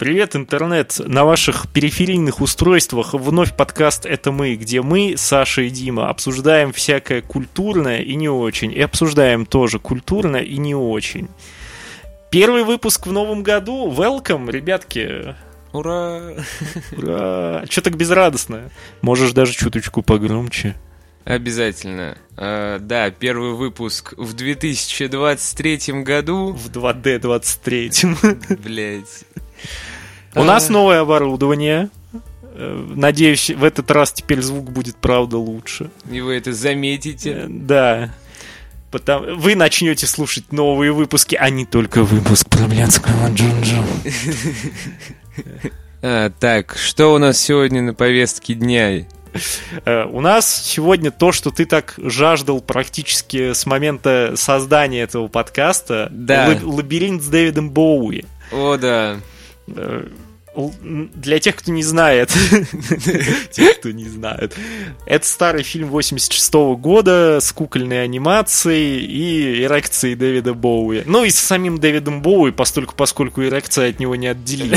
Привет, интернет! На ваших периферийных устройствах вновь подкаст «Это мы», где мы, Саша и Дима, обсуждаем всякое культурное и не очень. И обсуждаем тоже культурное и не очень. Первый выпуск в новом году. Welcome, ребятки! Ура! Ура! Че так безрадостно? Можешь даже чуточку погромче. Обязательно. А, да, первый выпуск в 2023 году. В 2D 23. Блять. У нас новое оборудование. Э, Надеюсь, в этот раз теперь звук будет, правда, лучше. И вы это заметите. Э, Да. Потому... Вы начнете слушать новые выпуски, а не только выпуск про блядского Джунджу. А, так, что у нас сегодня на повестке дня? Э, У нас сегодня то, что ты так жаждал практически с момента создания этого подкаста. Да. Лаб- Лабиринт с Дэвидом Боуи. О, да. Э, Для тех, кто не знает, тех, кто не знает, это старый фильм 86 года с кукольной анимацией и эрекцией Дэвида Боуи. Ну и с самим Дэвидом Боуи, постольку, поскольку эрекция от него неотделима.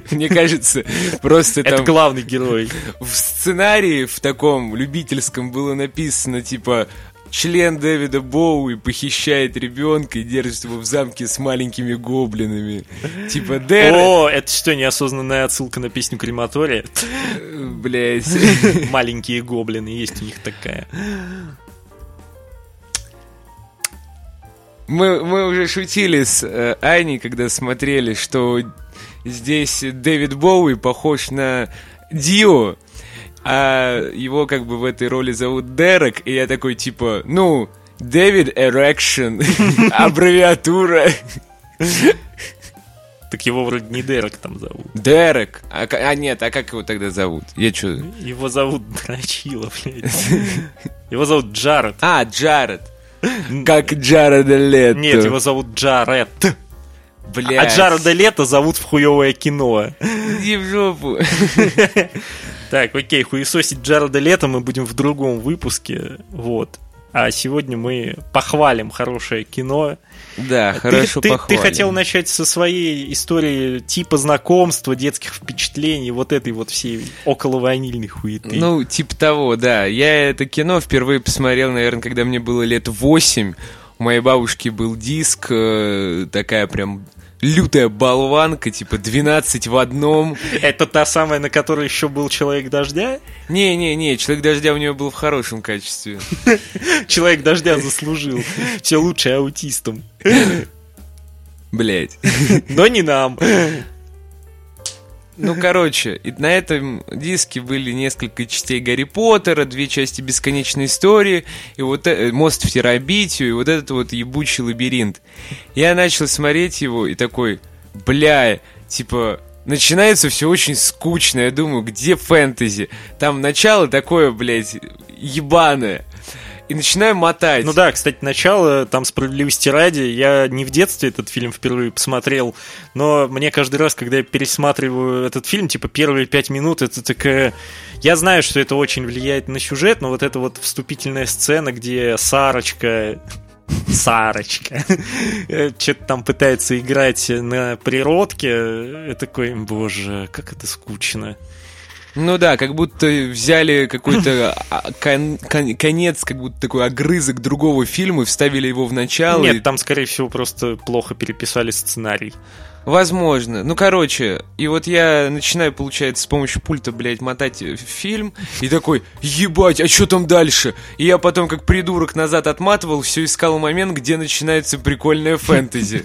Мне кажется, просто Это главный герой. в сценарии в таком любительском было написано, типа, член Дэвида Боуи похищает ребенка и держит его в замке с маленькими гоблинами. Типа, Дэр... О, это что, неосознанная отсылка на песню Крематория? Блять. Маленькие гоблины, есть у них такая. Мы, мы уже шутили с э, Аней, когда смотрели, что здесь Дэвид Боуи похож на Дио, а его как бы в этой роли зовут Дерек, и я такой типа, ну, Дэвид Erection, аббревиатура. Так его вроде не Дерек там зовут. Дерек. А, а нет, а как его тогда зовут? Я что? Его зовут Драчила, блядь. Его зовут Джаред. А, Джаред. Как Джареда Лето. Нет, его зовут Джаред. А Блядь. Джареда Лето зовут в хуевое кино. Иди в жопу. Так, окей, хуесосить Джареда Лето мы будем в другом выпуске. Вот. А сегодня мы похвалим хорошее кино. Да, Ты- хорошо ты, ты, похвалим. хотел начать со своей истории типа знакомства, детских впечатлений, вот этой вот всей около ванильной хуеты. Ну, типа того, да. Я это кино впервые посмотрел, наверное, когда мне было лет восемь. У моей бабушки был диск, э, такая прям лютая болванка, типа 12 в одном. Это та самая, на которой еще был Человек Дождя? Не-не-не, Человек Дождя у него был в хорошем качестве. Человек Дождя заслужил. Все лучше аутистам. Блять. Но не нам. Ну, короче, и на этом диске были несколько частей Гарри Поттера, две части Бесконечной истории, и вот э, Мост в Терабитию, и вот этот вот ебучий лабиринт. Я начал смотреть его и такой, бля, типа, начинается все очень скучно. Я думаю, где фэнтези? Там начало такое, блядь, ебаное. И начинаю мотать. Ну да, кстати, начало, там справедливости ради, я не в детстве этот фильм впервые посмотрел, но мне каждый раз, когда я пересматриваю этот фильм, типа первые пять минут, это такая... Я знаю, что это очень влияет на сюжет, но вот эта вот вступительная сцена, где Сарочка Сарочка. Что-то там пытается играть на природке. Я такой, боже, как это скучно. Ну да, как будто взяли какой-то а, кон- кон- конец, как будто такой огрызок другого фильма и вставили его в начало. и- Нет, там, скорее всего, просто плохо переписали сценарий. Возможно. Ну, короче, и вот я начинаю, получается, с помощью пульта, блядь, мотать э, фильм, и такой, ебать, а что там дальше? И я потом, как придурок, назад отматывал, все искал момент, где начинается прикольная фэнтези.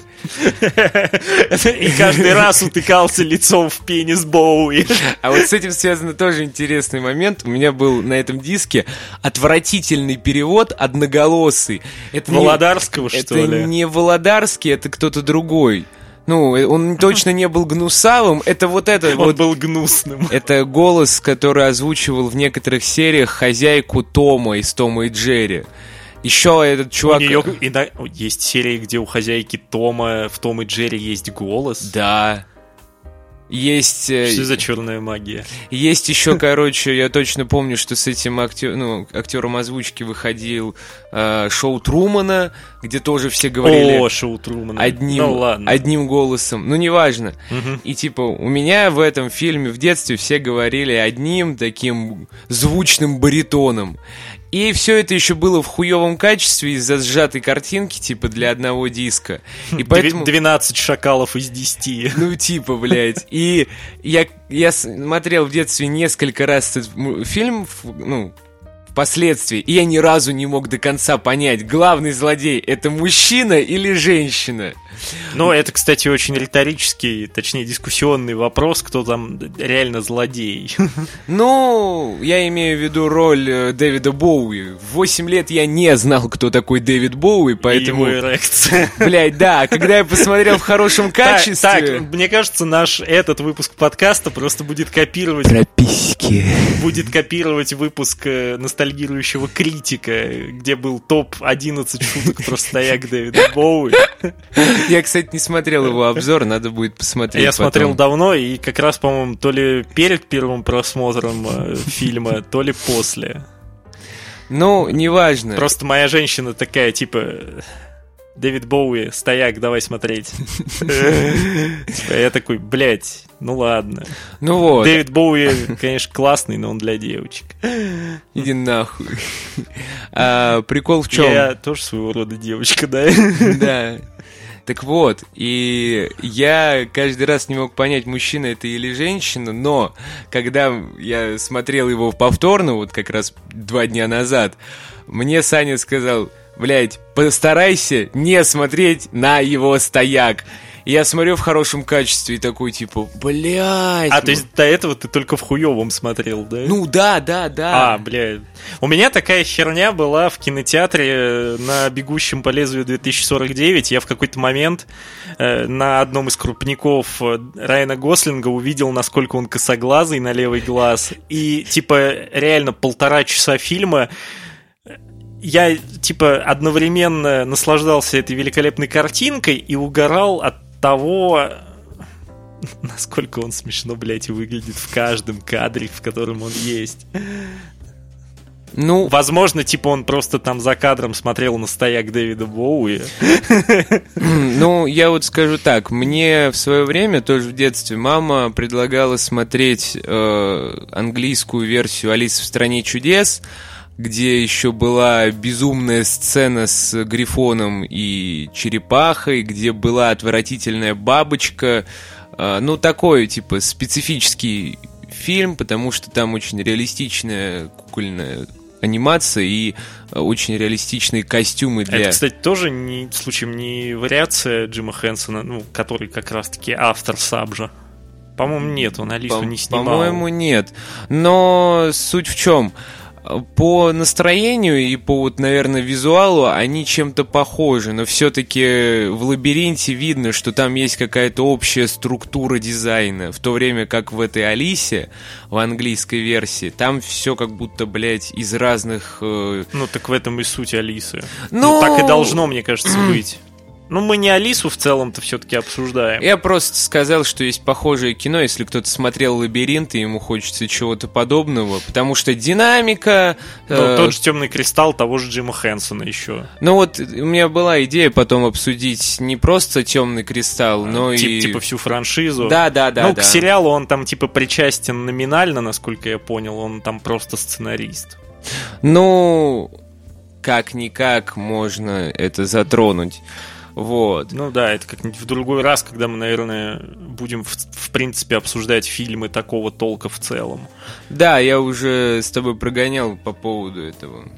И каждый раз утыкался лицом в пенис Боуи. А вот с этим связан тоже интересный момент. У меня был на этом диске отвратительный перевод одноголосый. Это Володарского, что Это ли? не Володарский, это кто-то другой. Ну, э, он точно не был гнусавым. Это вот это Он вот. был гнусным. Это голос, который озвучивал в некоторых сериях хозяйку Тома из Тома и Джерри. Еще этот У чувак... нее иногда- есть серии, где у хозяйки Тома в Том и Джерри есть голос. Да. Есть... э, Что за черная магия? Есть еще, короче, я точно помню, что с этим актер, ну, актером озвучки выходил э, шоу Трумана, где тоже все говорили О, шоу Трумана. одним, Ну ладно. одним голосом. Ну, неважно. Мгм. И типа, у меня в этом фильме в детстве все говорили одним таким звучным баритоном. И все это еще было в хуевом качестве из-за сжатой картинки, типа, для одного диска. И поэтому... 12 шакалов из 10. Ну, типа, блядь. И я, я смотрел в детстве несколько раз этот фильм, ну, впоследствии, и я ни разу не мог до конца понять, главный злодей это мужчина или женщина. Но это, кстати, очень риторический, точнее, дискуссионный вопрос, кто там реально злодей. Ну, я имею в виду роль э, Дэвида Боуи. В 8 лет я не знал, кто такой Дэвид Боуи, поэтому... И его эрекция. Блядь, да, когда я посмотрел в хорошем Так, качестве... так, мне кажется, наш этот выпуск подкаста просто будет копировать Прописки. будет копировать выпуск э, ностальгирующего критика, где был топ-11 шуток про стояк Дэвида Боуи. Я, кстати, не смотрел его обзор, надо будет посмотреть Я потом. смотрел давно, и как раз, по-моему, то ли перед первым просмотром э, фильма, то ли после. Ну, неважно. Просто моя женщина такая, типа, Дэвид Боуи, стояк, давай смотреть. Я такой, блядь, ну ладно. Ну вот, Дэвид Боуи, конечно, классный, но он для девочек. иди нахуй. А, прикол в чем? Я тоже своего рода девочка, да? Да. Так вот, и я каждый раз не мог понять, мужчина это или женщина, но когда я смотрел его повторно, вот как раз два дня назад, мне Саня сказал, блядь, постарайся не смотреть на его стояк. Я смотрю в хорошем качестве и такой, типа, блядь. А, то есть до этого ты только в хуевом смотрел, да? Ну да, да, да. А, бля. У меня такая херня была в кинотеатре э, на «Бегущем по лезвию 2049». Я в какой-то момент э, на одном из крупников э, Райана Гослинга увидел, насколько он косоглазый на левый глаз. И, типа, реально полтора часа фильма я, типа, одновременно наслаждался этой великолепной картинкой и угорал от того, насколько он смешно, блядь, выглядит в каждом кадре, в котором он есть. Ну, Возможно, типа он просто там за кадром смотрел на стояк Дэвида Боуи. Ну, я вот скажу так, мне в свое время, тоже в детстве, мама предлагала смотреть э, английскую версию «Алисы в стране чудес», где еще была безумная сцена с Грифоном и Черепахой, где была отвратительная бабочка. Э, ну, такой, типа, специфический фильм, потому что там очень реалистичная кукольная анимация и э, очень реалистичные костюмы для... Это, кстати, тоже не, случаем не вариация Джима Хэнсона, ну, который как раз-таки автор Сабжа. По-моему, нет, он Алису По- не снимал. По-моему, нет. Но суть в чем? По настроению и по, вот, наверное, визуалу они чем-то похожи, но все-таки в лабиринте видно, что там есть какая-то общая структура дизайна, в то время как в этой Алисе, в английской версии, там все как будто, блядь, из разных... э, Ну, так в этом и суть Алисы. Ну, Ну, так и должно, мне кажется, быть. Ну, мы не Алису в целом-то все-таки обсуждаем. Я просто сказал, что есть похожее кино, если кто-то смотрел «Лабиринт» и ему хочется чего-то подобного, потому что динамика... Ну, э, тот же темный кристалл того же Джима Хэнсона еще. Ну вот, у меня была идея потом обсудить не просто «Темный кристалл», но Тип- и... Типа всю франшизу. Да, да, да, ну, да. к сериалу он там типа причастен номинально, насколько я понял, он там просто сценарист. Ну, как-никак можно это затронуть. Вот. Ну да, это как-нибудь в другой раз, когда мы, наверное, будем в, в принципе обсуждать фильмы такого толка в целом. Да, я уже с тобой прогонял по поводу этого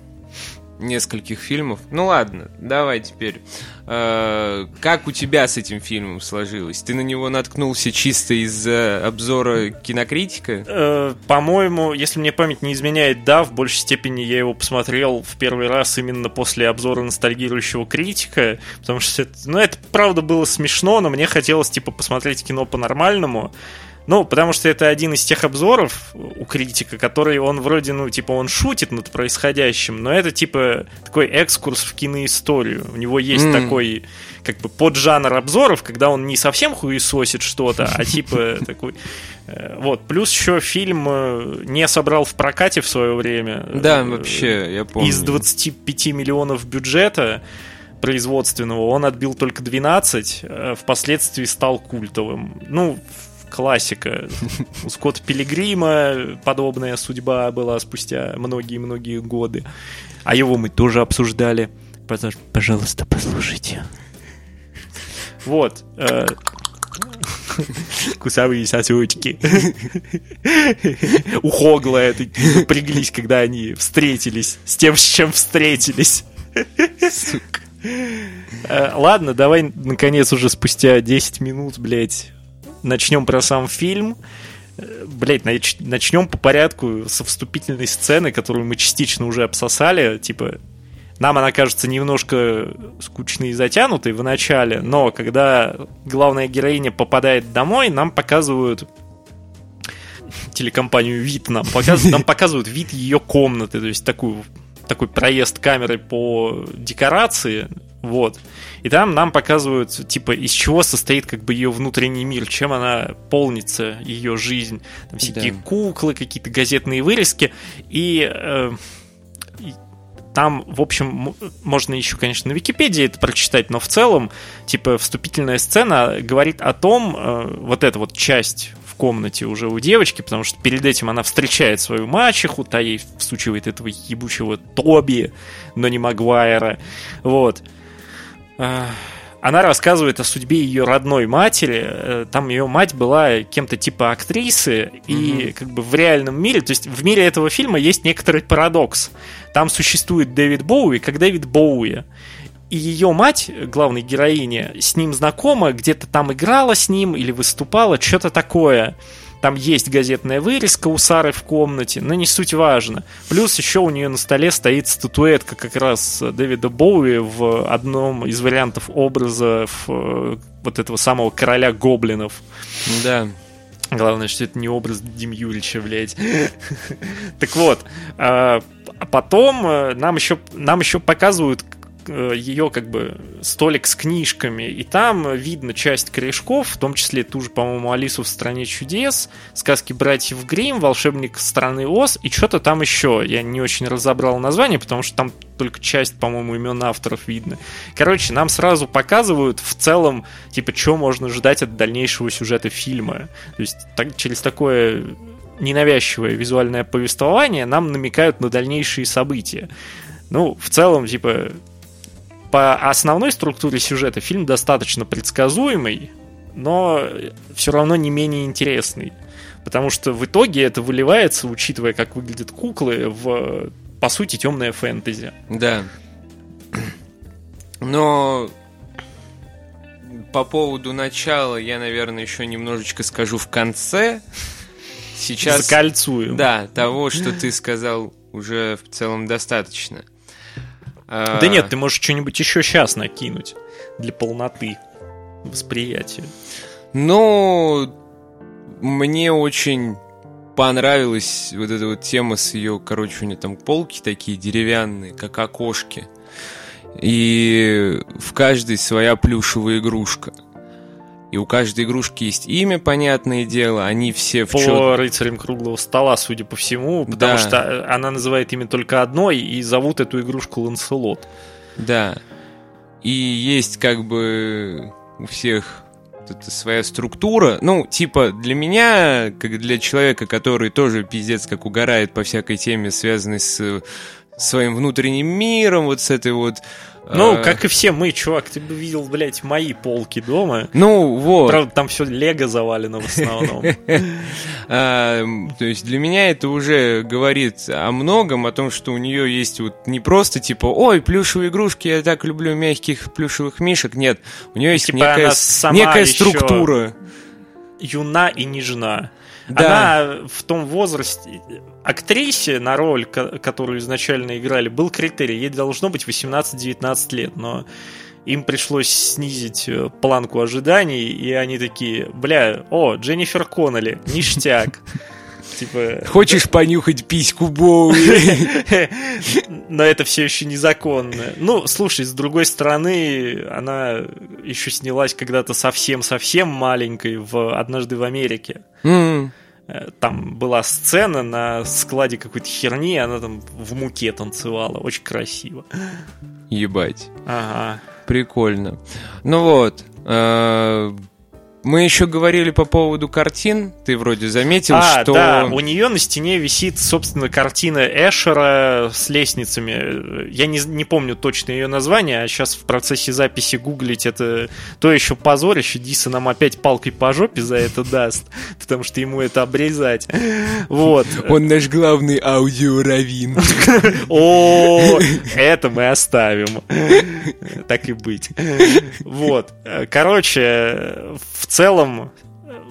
нескольких фильмов. Ну ладно, давай теперь. Э, как у тебя с этим фильмом сложилось? Ты на него наткнулся чисто из-за обзора кинокритика? Э, по-моему, если мне память не изменяет, да, в большей степени я его посмотрел в первый раз именно после обзора ностальгирующего критика, потому что, это, ну, это правда было смешно, но мне хотелось, типа, посмотреть кино по-нормальному. Ну, потому что это один из тех обзоров у критика, который он вроде, ну, типа, он шутит над происходящим, но это, типа, такой экскурс в киноисторию. У него есть mm. такой, как бы, поджанр обзоров, когда он не совсем хуесосит что-то, а типа такой... Э, вот, плюс еще фильм э, не собрал в прокате в свое время. Да, вообще, я помню. Из 25 миллионов бюджета производственного он отбил только 12, впоследствии стал культовым. Ну, классика. У Скотта Пилигрима подобная судьба была спустя многие-многие годы. А его мы тоже обсуждали. Пожалуйста, послушайте. Вот. Э, Кусовые сосочки. У Хогла это напряглись, когда они встретились с тем, с чем встретились. Сука. Э, ладно, давай, наконец, уже спустя 10 минут, блядь, начнем про сам фильм. Блять, начнем по порядку со вступительной сцены, которую мы частично уже обсосали. Типа, нам она кажется немножко скучной и затянутой в начале, но когда главная героиня попадает домой, нам показывают телекомпанию вид нам показывают, нам показывают вид ее комнаты, то есть такую такой проезд камеры по декорации, вот. И там нам показывают, типа, из чего состоит как бы ее внутренний мир, чем она полнится, ее жизнь. Там всякие да. куклы, какие-то газетные вырезки. И, э, и там, в общем, можно еще, конечно, на Википедии это прочитать, но в целом, типа, вступительная сцена говорит о том, э, вот эта вот часть в комнате уже у девочки, потому что перед этим она встречает свою мачеху, та ей всучивает этого ебучего Тоби, но не Магуайра, вот. Она рассказывает о судьбе ее родной матери. Э, там ее мать была кем-то типа актрисы, и mm-hmm. как бы в реальном мире, то есть в мире этого фильма есть некоторый парадокс. Там существует Дэвид Боуи, как Дэвид Боуи. И ее мать, главной героиня, с ним знакома, где-то там играла с ним или выступала, что-то такое. Там есть газетная вырезка у Сары в комнате, но не суть важно. Плюс еще у нее на столе стоит статуэтка как раз Дэвида Боуи в одном из вариантов образа в, вот этого самого короля гоблинов. Да. Главное, что это не образ Дим Юрьевича, блядь. Так вот, а, а потом э, нам еще, нам еще показывают, Э, ее как бы столик с книжками, и там видно часть корешков, в том числе ту же, по-моему, Алису в стране чудес, сказки братьев Грим, волшебник страны Оз, и что-то там еще. Я не очень разобрал название, потому что там только часть, по-моему, имен авторов видно. Короче, нам сразу показывают в целом, типа, что можно ждать от дальнейшего сюжета фильма. То есть так, через такое ненавязчивое визуальное повествование нам намекают на дальнейшие события. Ну, в целом, типа, по основной структуре сюжета фильм достаточно предсказуемый, но все равно не менее интересный. Потому что в итоге это выливается, учитывая, как выглядят куклы, в, по сути, темное фэнтези. Да. Но по поводу начала я, наверное, еще немножечко скажу в конце. Сейчас... Закольцуем. Да, того, что ты сказал, уже в целом достаточно. Да нет, ты можешь что-нибудь еще сейчас накинуть для полноты восприятия. Ну, мне очень понравилась вот эта вот тема с ее, короче, у нее там полки такие деревянные, как окошки. И в каждой своя плюшевая игрушка. И у каждой игрушки есть имя, понятное дело, они все в По чё... рыцарям круглого стола, судя по всему, потому да. что э, она называет имя только одной, и зовут эту игрушку Ланселот. Да. И есть как бы у всех это своя структура. Ну, типа, для меня, как для человека, который тоже пиздец как угорает по всякой теме, связанной с своим внутренним миром, вот с этой вот ну, а... как и все мы, чувак, ты бы видел, блядь, мои полки дома. Ну, вот. Правда, там все лего завалено в основном. А, то есть для меня это уже говорит о многом, о том, что у нее есть вот не просто типа, ой, плюшевые игрушки, я так люблю мягких плюшевых мишек. Нет, у нее есть типа некая структура. Юна и нежна. Да. Она в том возрасте... Актрисе на роль, которую изначально играли, был критерий. Ей должно быть 18-19 лет, но им пришлось снизить э, планку ожиданий, и они такие, бля, о, Дженнифер Коннелли, ништяк. Типа... Хочешь понюхать письку Боуи? Но это все еще незаконно. Ну, слушай, с другой стороны, она еще снялась когда-то совсем-совсем маленькой в «Однажды в Америке». Mm. Там была сцена на складе какой-то херни, она там в муке танцевала. Очень красиво. Ебать. Ага. Прикольно. Ну вот, э, мы еще говорили по поводу картин. Ты вроде заметил, а, что... да, у нее на стене висит, собственно, картина Эшера с лестницами. Я не, не помню точно ее название, а сейчас в процессе записи гуглить это то еще позорище. Диса нам опять палкой по жопе за это даст, потому что ему это обрезать. Вот. Он наш главный аудиоравин. О, это мы оставим. Так и быть. Вот. Короче, в целом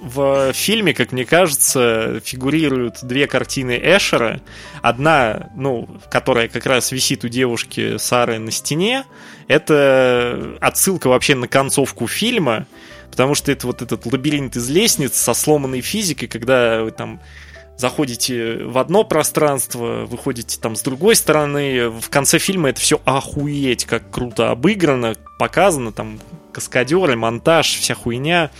в фильме, как мне кажется, фигурируют две картины Эшера. Одна, ну, которая как раз висит у девушки Сары на стене, это отсылка вообще на концовку фильма, потому что это вот этот лабиринт из лестниц со сломанной физикой, когда там заходите в одно пространство, выходите там с другой стороны. В конце фильма это все охуеть, как круто обыграно, показано, там каскадеры, монтаж, вся хуйня.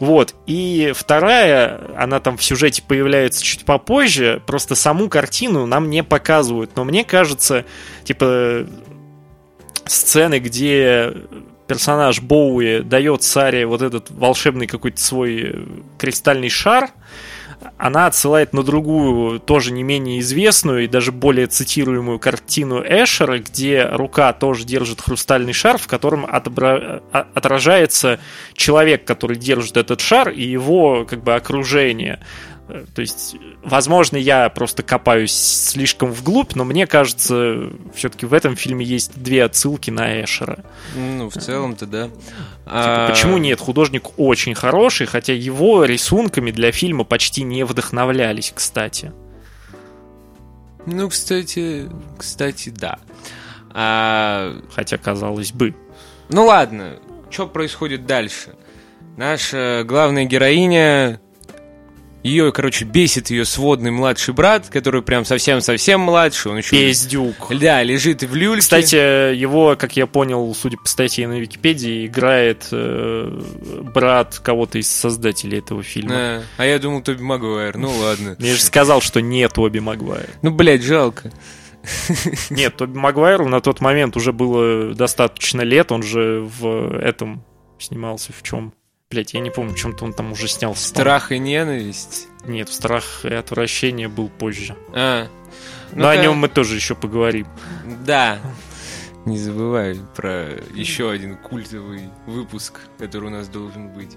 Вот. И вторая, она там в сюжете появляется чуть попозже, просто саму картину нам не показывают. Но мне кажется, типа, сцены, где персонаж Боуи дает Саре вот этот волшебный какой-то свой кристальный шар, она отсылает на другую, тоже не менее известную и даже более цитируемую картину Эшера, где рука тоже держит хрустальный шар, в котором отобра... А, отражается человек, который держит этот шар, и его как бы окружение. Э, то есть, возможно, я просто копаюсь слишком вглубь, но мне кажется, все-таки в этом фильме есть две отсылки на Эшера. Ну, в целом-то, да. Типа, а... Почему нет? Художник очень хороший, хотя его рисунками для фильма почти не вдохновлялись, кстати. Ну, кстати, кстати, да. А... Хотя, казалось бы. Ну ладно, что происходит дальше? Наша главная героиня ее, короче, бесит ее сводный младший брат, который прям совсем-совсем младший. Он еще... Пиздюк. Да, лежит в люльке. Кстати, его, как я понял, судя по статье на Википедии, играет э, брат кого-то из создателей этого фильма. А, а я думал, Тоби Магуайр. Ну ладно. Я же сказал, что не Тоби Магуайр. Ну, блядь, жалко. Нет, Тоби Магуайру на тот момент уже было достаточно лет, он же в этом снимался в чем? Блять, я не помню, чем-то он там уже снялся. Страх и ненависть? Нет, страх и отвращение был позже. А. Ну Но о нем мы тоже еще поговорим. Да. Не забывай про еще один культовый выпуск, который у нас должен быть.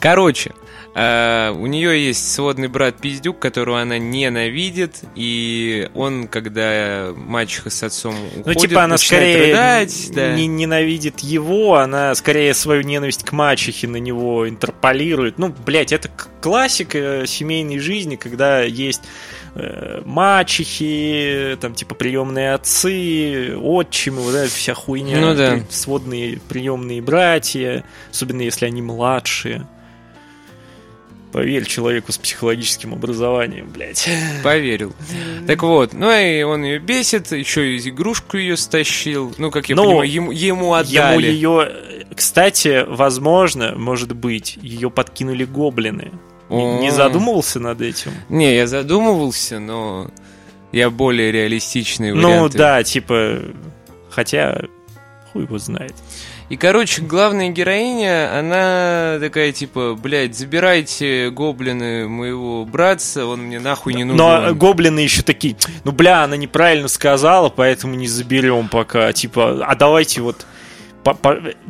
Короче, э, у нее есть сводный брат Пиздюк, которого она ненавидит, и он, когда мачеха с отцом уходит, ну, типа она скорее рыдать, да. не ненавидит его, она скорее свою ненависть к мачехе на него интерполирует. Ну, блядь, это классика семейной жизни, когда есть э, мачехи, там, типа, приемные отцы, отчимы, вот эта вся хуйня. Ну да. Сводные приемные братья, особенно если они младшие. Поверь человеку с психологическим образованием, блядь. Поверил. Так вот, ну и он ее бесит, еще и игрушку ее стащил. Ну, как я ну, понимаю, ему, ему отдали. Ему ее... Кстати, возможно, может быть, ее подкинули гоблины. Не, не задумывался над этим? Не, я задумывался, но я более реалистичный Ну да, типа, хотя хуй его знает. И, короче, главная героиня, она такая, типа, блядь, забирайте гоблины моего братца, он мне нахуй не нужен. Но гоблины еще такие, ну, бля, она неправильно сказала, поэтому не заберем пока. Типа, а давайте вот по,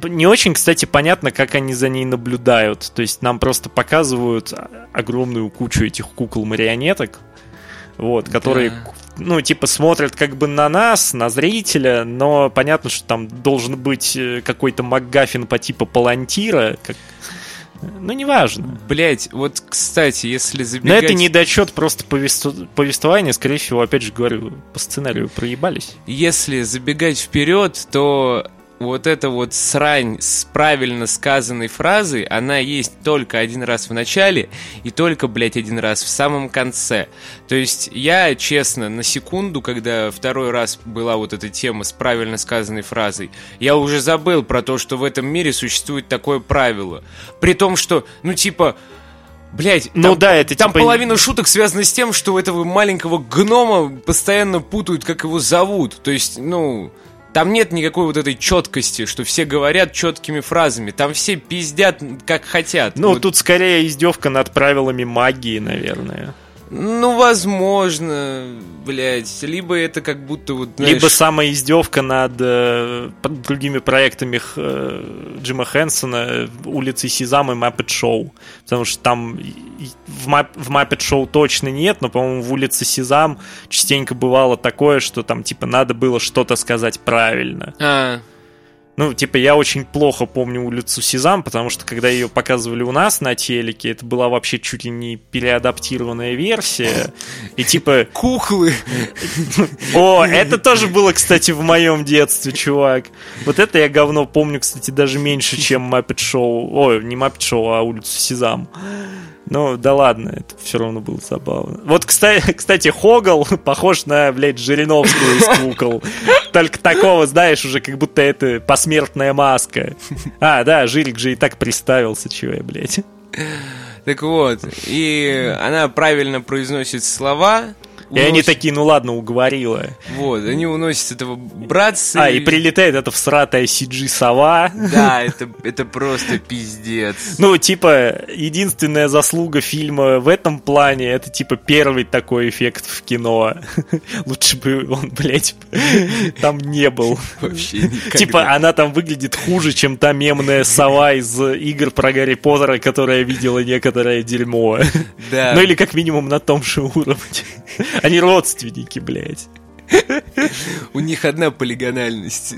по, не очень, кстати, понятно, как они за ней наблюдают. То есть нам просто показывают огромную кучу этих кукол-марионеток, вот, которые, да. ну, типа, смотрят как бы на нас, на зрителя, но понятно, что там должен быть э, какой-то МакГаффин по типу Палантира, как... Ну, неважно. Блять, вот, кстати, если забегать... Но это недочет просто повеству... повествования, скорее всего, опять же говорю, по сценарию проебались. Если забегать вперед, то вот эта вот срань с правильно сказанной фразой, она есть только один раз в начале и только, блядь, один раз в самом конце. То есть я, честно, на секунду, когда второй раз была вот эта тема с правильно сказанной фразой, я уже забыл про то, что в этом мире существует такое правило. При том, что, ну типа, Блять, ну там, да, это там типа... половина шуток связана с тем, что у этого маленького гнома постоянно путают, как его зовут. То есть, ну, там нет никакой вот этой четкости, что все говорят четкими фразами. Там все пиздят, как хотят. Ну, вот. тут скорее издевка над правилами магии, наверное. Ну, возможно, блядь. Либо это как будто вот, знаешь... Либо самая издевка над э, другими проектами э, Джима Хэнсона «Улицы Сезам» и «Маппет Шоу». Потому что там в, Мап, в «Маппет Шоу» точно нет, но, по-моему, в «Улице Сезам» частенько бывало такое, что там, типа, надо было что-то сказать правильно. А, ну, типа, я очень плохо помню улицу Сезам, потому что когда ее показывали у нас на телеке, это была вообще чуть ли не переадаптированная версия. И типа... Куклы! О, это тоже было, кстати, в моем детстве, чувак. Вот это я говно помню, кстати, даже меньше, чем Muppet Show. Ой, не Muppet Show, а улицу Сезам. Ну, да ладно, это все равно было забавно. Вот, кстати, кстати Хогл похож на, блядь, Жириновскую из кукол. Только такого, знаешь, уже как будто это посмертная маска. А, да, Жирик же и так приставился, чего я, блядь. Так вот, и она правильно произносит слова, и они такие, ну ладно, уговорила. Вот, они уносят этого братца. А, и прилетает эта всратая CG-сова. Да, это, это просто пиздец. Ну, типа, единственная заслуга фильма в этом плане, это, типа, первый такой эффект в кино. Лучше бы он, блядь, там не был. Вообще никогда. Типа, она там выглядит хуже, чем та мемная сова из игр про Гарри Поттера, которая видела некоторое дерьмо. Да. Ну, или как минимум на том же уровне. Они родственники, блядь. У них одна полигональность.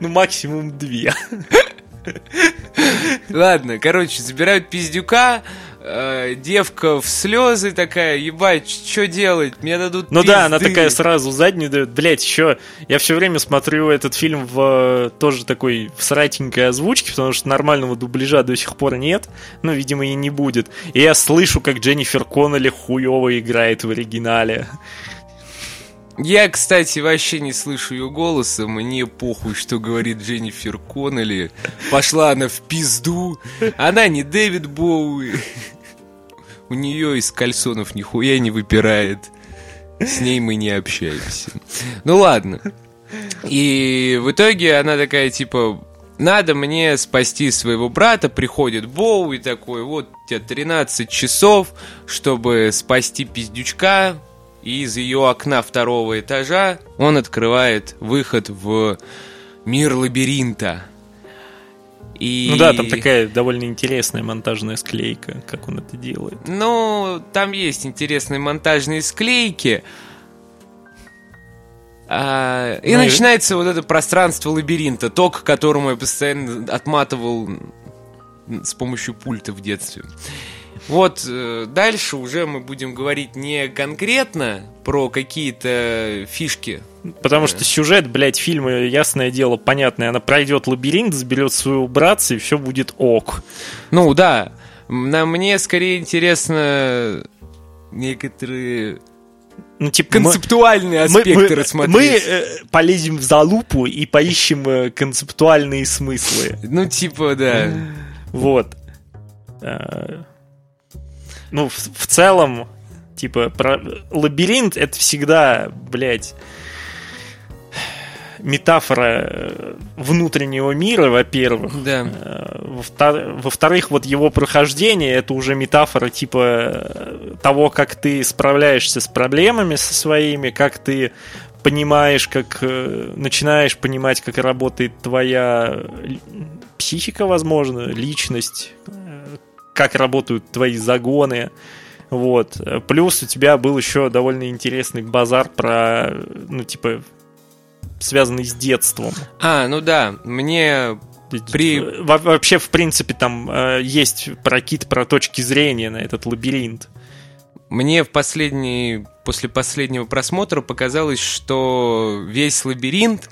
Ну, максимум две. Ладно, короче, забирают пиздюка, э, девка в слезы такая, ебать, что делать? Мне дадут Ну пизды. да, она такая сразу заднюю дает. Блять, еще я все время смотрю этот фильм в тоже такой в сратенькой озвучке, потому что нормального дубляжа до сих пор нет. Ну, видимо, и не будет. И я слышу, как Дженнифер Коннелли хуево играет в оригинале. Я, кстати, вообще не слышу ее голоса. Мне похуй, что говорит Дженнифер Коннелли. Пошла она в пизду. Она не Дэвид Боуи. У нее из кальсонов нихуя не выпирает. С ней мы не общаемся. Ну ладно. И в итоге она такая, типа, надо мне спасти своего брата, приходит Боуи такой, вот у тебя 13 часов, чтобы спасти пиздючка, и из ее окна второго этажа он открывает выход в мир лабиринта. И... Ну да, там такая довольно интересная монтажная склейка, как он это делает. Ну, там есть интересные монтажные склейки. А, и ну, начинается и... вот это пространство лабиринта, то, к которому я постоянно отматывал с помощью пульта в детстве. Вот э, дальше уже мы будем говорить не конкретно про какие-то фишки. Потому что сюжет, блядь, фильма, ясное дело, понятное. Она пройдет лабиринт, заберет своего братца, и все будет ок. Ну да. На мне скорее интересно некоторые ну, типа, концептуальные мы, аспекты мы, рассмотреть. Мы э, полезем в залупу и поищем э, концептуальные смыслы. Ну, типа, да. Вот. Ну, в, в целом, типа, про... лабиринт это всегда, блядь, метафора э, внутреннего мира, во-первых. Да. Э, во-вторых, вот его прохождение это уже метафора типа э, того, как ты справляешься с проблемами со своими, как ты понимаешь, как начинаешь понимать, как работает твоя психика, возможно, личность, как работают твои загоны. Вот. Плюс у тебя был еще довольно интересный базар про, ну, типа, связанный с детством. А, ну да, мне при... Во вообще, в принципе, там э, есть прокид про точки зрения на этот лабиринт. мне в последний, после последнего просмотра показалось, что весь лабиринт,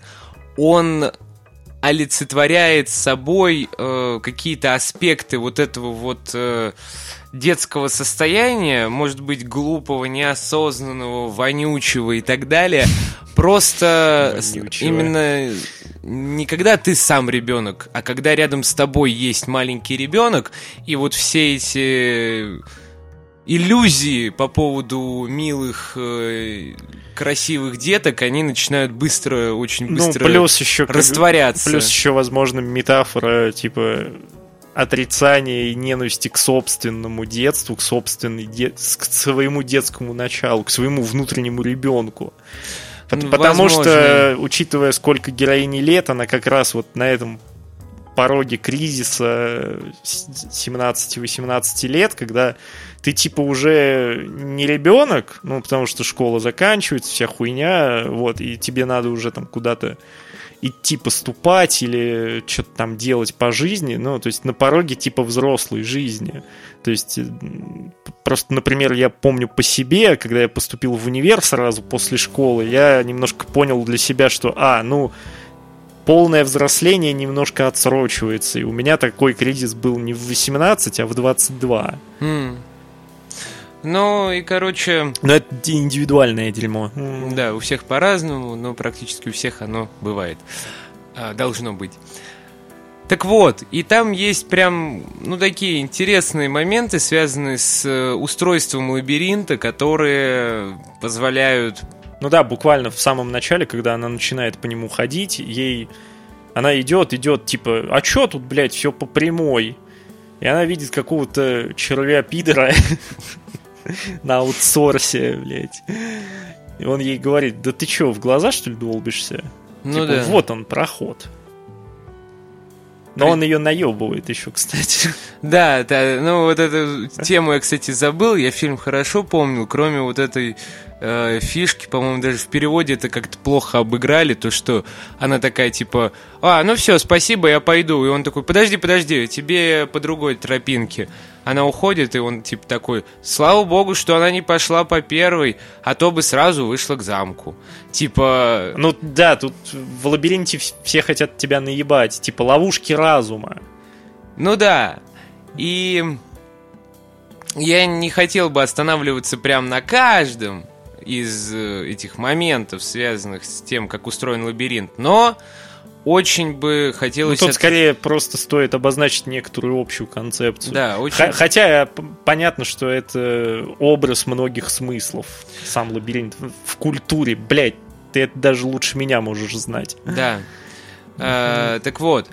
он олицетворяет собой э, какие-то аспекты вот этого вот э, детского состояния, может быть, глупого, неосознанного, вонючего и так далее. Просто вонючего. именно не когда ты сам ребенок, а когда рядом с тобой есть маленький ребенок, и вот все эти иллюзии по поводу милых, э, красивых деток, они начинают быстро, очень ну, быстро ну, плюс еще, растворяться. Плюс еще, возможно, метафора, типа, отрицания и ненависти к собственному детству, к собственной де... к своему детскому началу, к своему внутреннему ребенку. Ну, Потому возможно. что, учитывая, сколько героини лет, она как раз вот на этом пороге кризиса 17-18 лет, когда ты типа уже не ребенок, ну, потому что школа заканчивается, вся хуйня, вот, и тебе надо уже там куда-то идти поступать или что-то там делать по жизни, ну, то есть на пороге типа взрослой жизни. То есть просто, например, я помню по себе, когда я поступил в универ сразу после школы, я немножко понял для себя, что, а, ну, полное взросление немножко отсрочивается. И у меня такой кризис был не в 18, а в 22. Mm. Ну и, короче... Но это индивидуальное дерьмо. Да, у всех по-разному, но практически у всех оно бывает. А, должно быть. Так вот, и там есть прям, ну, такие интересные моменты, связанные с э, устройством лабиринта, которые позволяют... Ну да, буквально в самом начале, когда она начинает по нему ходить, ей... Она идет, идет, типа, а чё тут, блядь, все по прямой? И она видит какого-то червя-пидора, на аутсорсе, блядь. И он ей говорит, да ты чё, в глаза, что ли, долбишься? Ну типа, да. вот он, проход. Но он ее наебывает еще, кстати. Да, да, ну вот эту тему я, кстати, забыл, я фильм хорошо помню, кроме вот этой э, фишки, по-моему, даже в переводе это как-то плохо обыграли, то что она такая типа, а, ну все, спасибо, я пойду. И он такой, подожди, подожди, тебе по другой тропинке. Она уходит, и он типа такой, слава богу, что она не пошла по первой, а то бы сразу вышла к замку. Типа... Ну да, тут в лабиринте все хотят тебя наебать, типа ловушки разума. Ну да, и я не хотел бы останавливаться прям на каждом, из э, этих моментов, связанных с тем, как устроен лабиринт, но очень бы хотелось... Ну, тут от... скорее просто стоит обозначить некоторую общую концепцию. Да, очень... Хотя понятно, что это образ многих смыслов, сам лабиринт. В культуре, блядь, ты это даже лучше меня можешь знать. Да. А, так вот,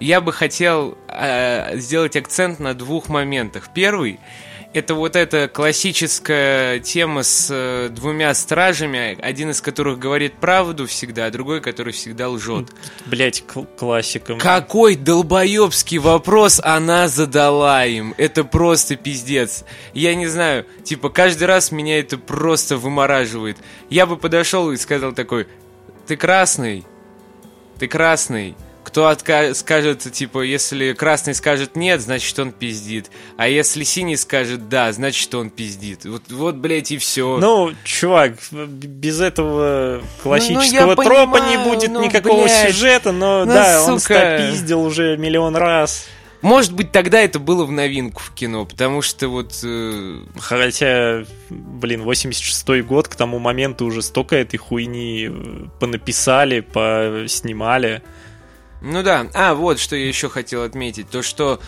я бы хотел а, сделать акцент на двух моментах. Первый — это вот эта классическая тема с э, двумя стражами, один из которых говорит правду всегда, а другой, который всегда лжет. Блять, классика. Какой долбоебский вопрос она задала им. Это просто пиздец. Я не знаю, типа каждый раз меня это просто вымораживает. Я бы подошел и сказал такой, ты красный, ты красный кто отка- скажет, типа, если красный скажет нет, значит он пиздит. А если синий скажет да, значит он пиздит. Вот, вот блядь, и все. Ну, чувак, без этого классического ну, ну, тропа понимаю, не будет ну, никакого блядь, сюжета, но ну, да, сука. он стопиздил уже миллион раз. Может быть, тогда это было в новинку в кино, потому что вот... Э... Хотя, блин, 86-й год, к тому моменту уже столько этой хуйни э, понаписали, поснимали. Ну да. А, вот что я еще хотел отметить. То, что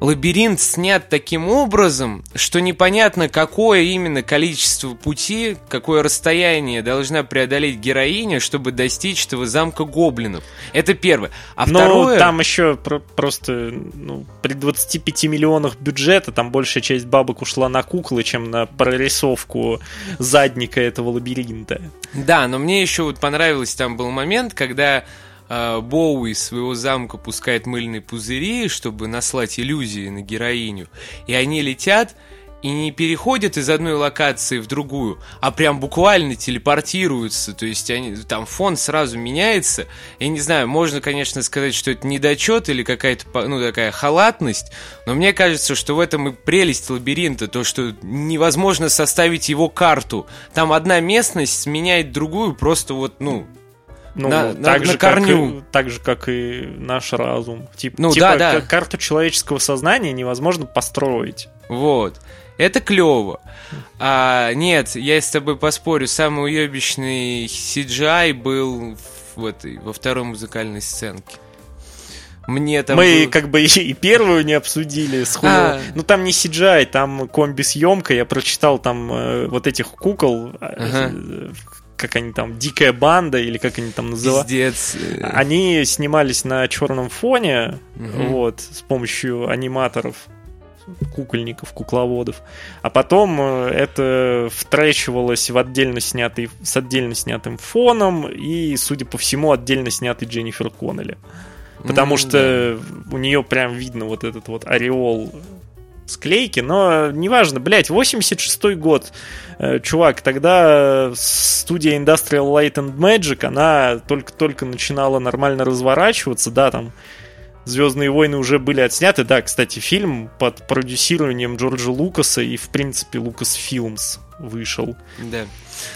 лабиринт снят таким образом, что непонятно, какое именно количество пути, какое расстояние должна преодолеть героиня, чтобы достичь этого замка гоблинов. Это первое. А Но второе... там еще про- просто ну, при 25 миллионах бюджета там большая часть бабок ушла на куклы, чем на прорисовку задника этого лабиринта. Да, но мне еще вот понравилось, там был момент, когда Боу из своего замка пускает мыльные пузыри, чтобы наслать иллюзии на героиню, и они летят, и не переходят из одной локации в другую, а прям буквально телепортируются. То есть они, там фон сразу меняется. Я не знаю, можно, конечно, сказать, что это недочет или какая-то ну, такая халатность, но мне кажется, что в этом и прелесть лабиринта, то, что невозможно составить его карту. Там одна местность сменяет другую просто вот, ну, ну, на, так, на, же, на корню. Как, так же, как и наш разум. Тип, ну, типа, да, да. карту человеческого сознания невозможно построить. Вот. Это клево. А, нет, я с тобой поспорю, самый уебищный CGI был в этой, во второй музыкальной сценке. Мне там Мы был... как бы и, первую не обсудили с а... Ну там не CGI, там комби-съемка, я прочитал там э, вот этих кукол, э, ага. Э, как они там, дикая банда, или как они там называют. Пиздец. Они снимались на черном фоне, угу. вот, с помощью аниматоров кукольников, кукловодов. А потом э, это втрачивалось в отдельно снятый, с отдельно снятым фоном и, судя по всему, отдельно снятый Дженнифер Коннелли. Потому mm, что да. у нее прям видно вот этот вот ореол склейки, но неважно, блядь, 86-й год, э, чувак, тогда студия Industrial Light and Magic, она только-только начинала нормально разворачиваться, да, там Звездные войны уже были отсняты. Да, кстати, фильм под продюсированием Джорджа Лукаса и, в принципе, Лукас Филмс вышел. Да.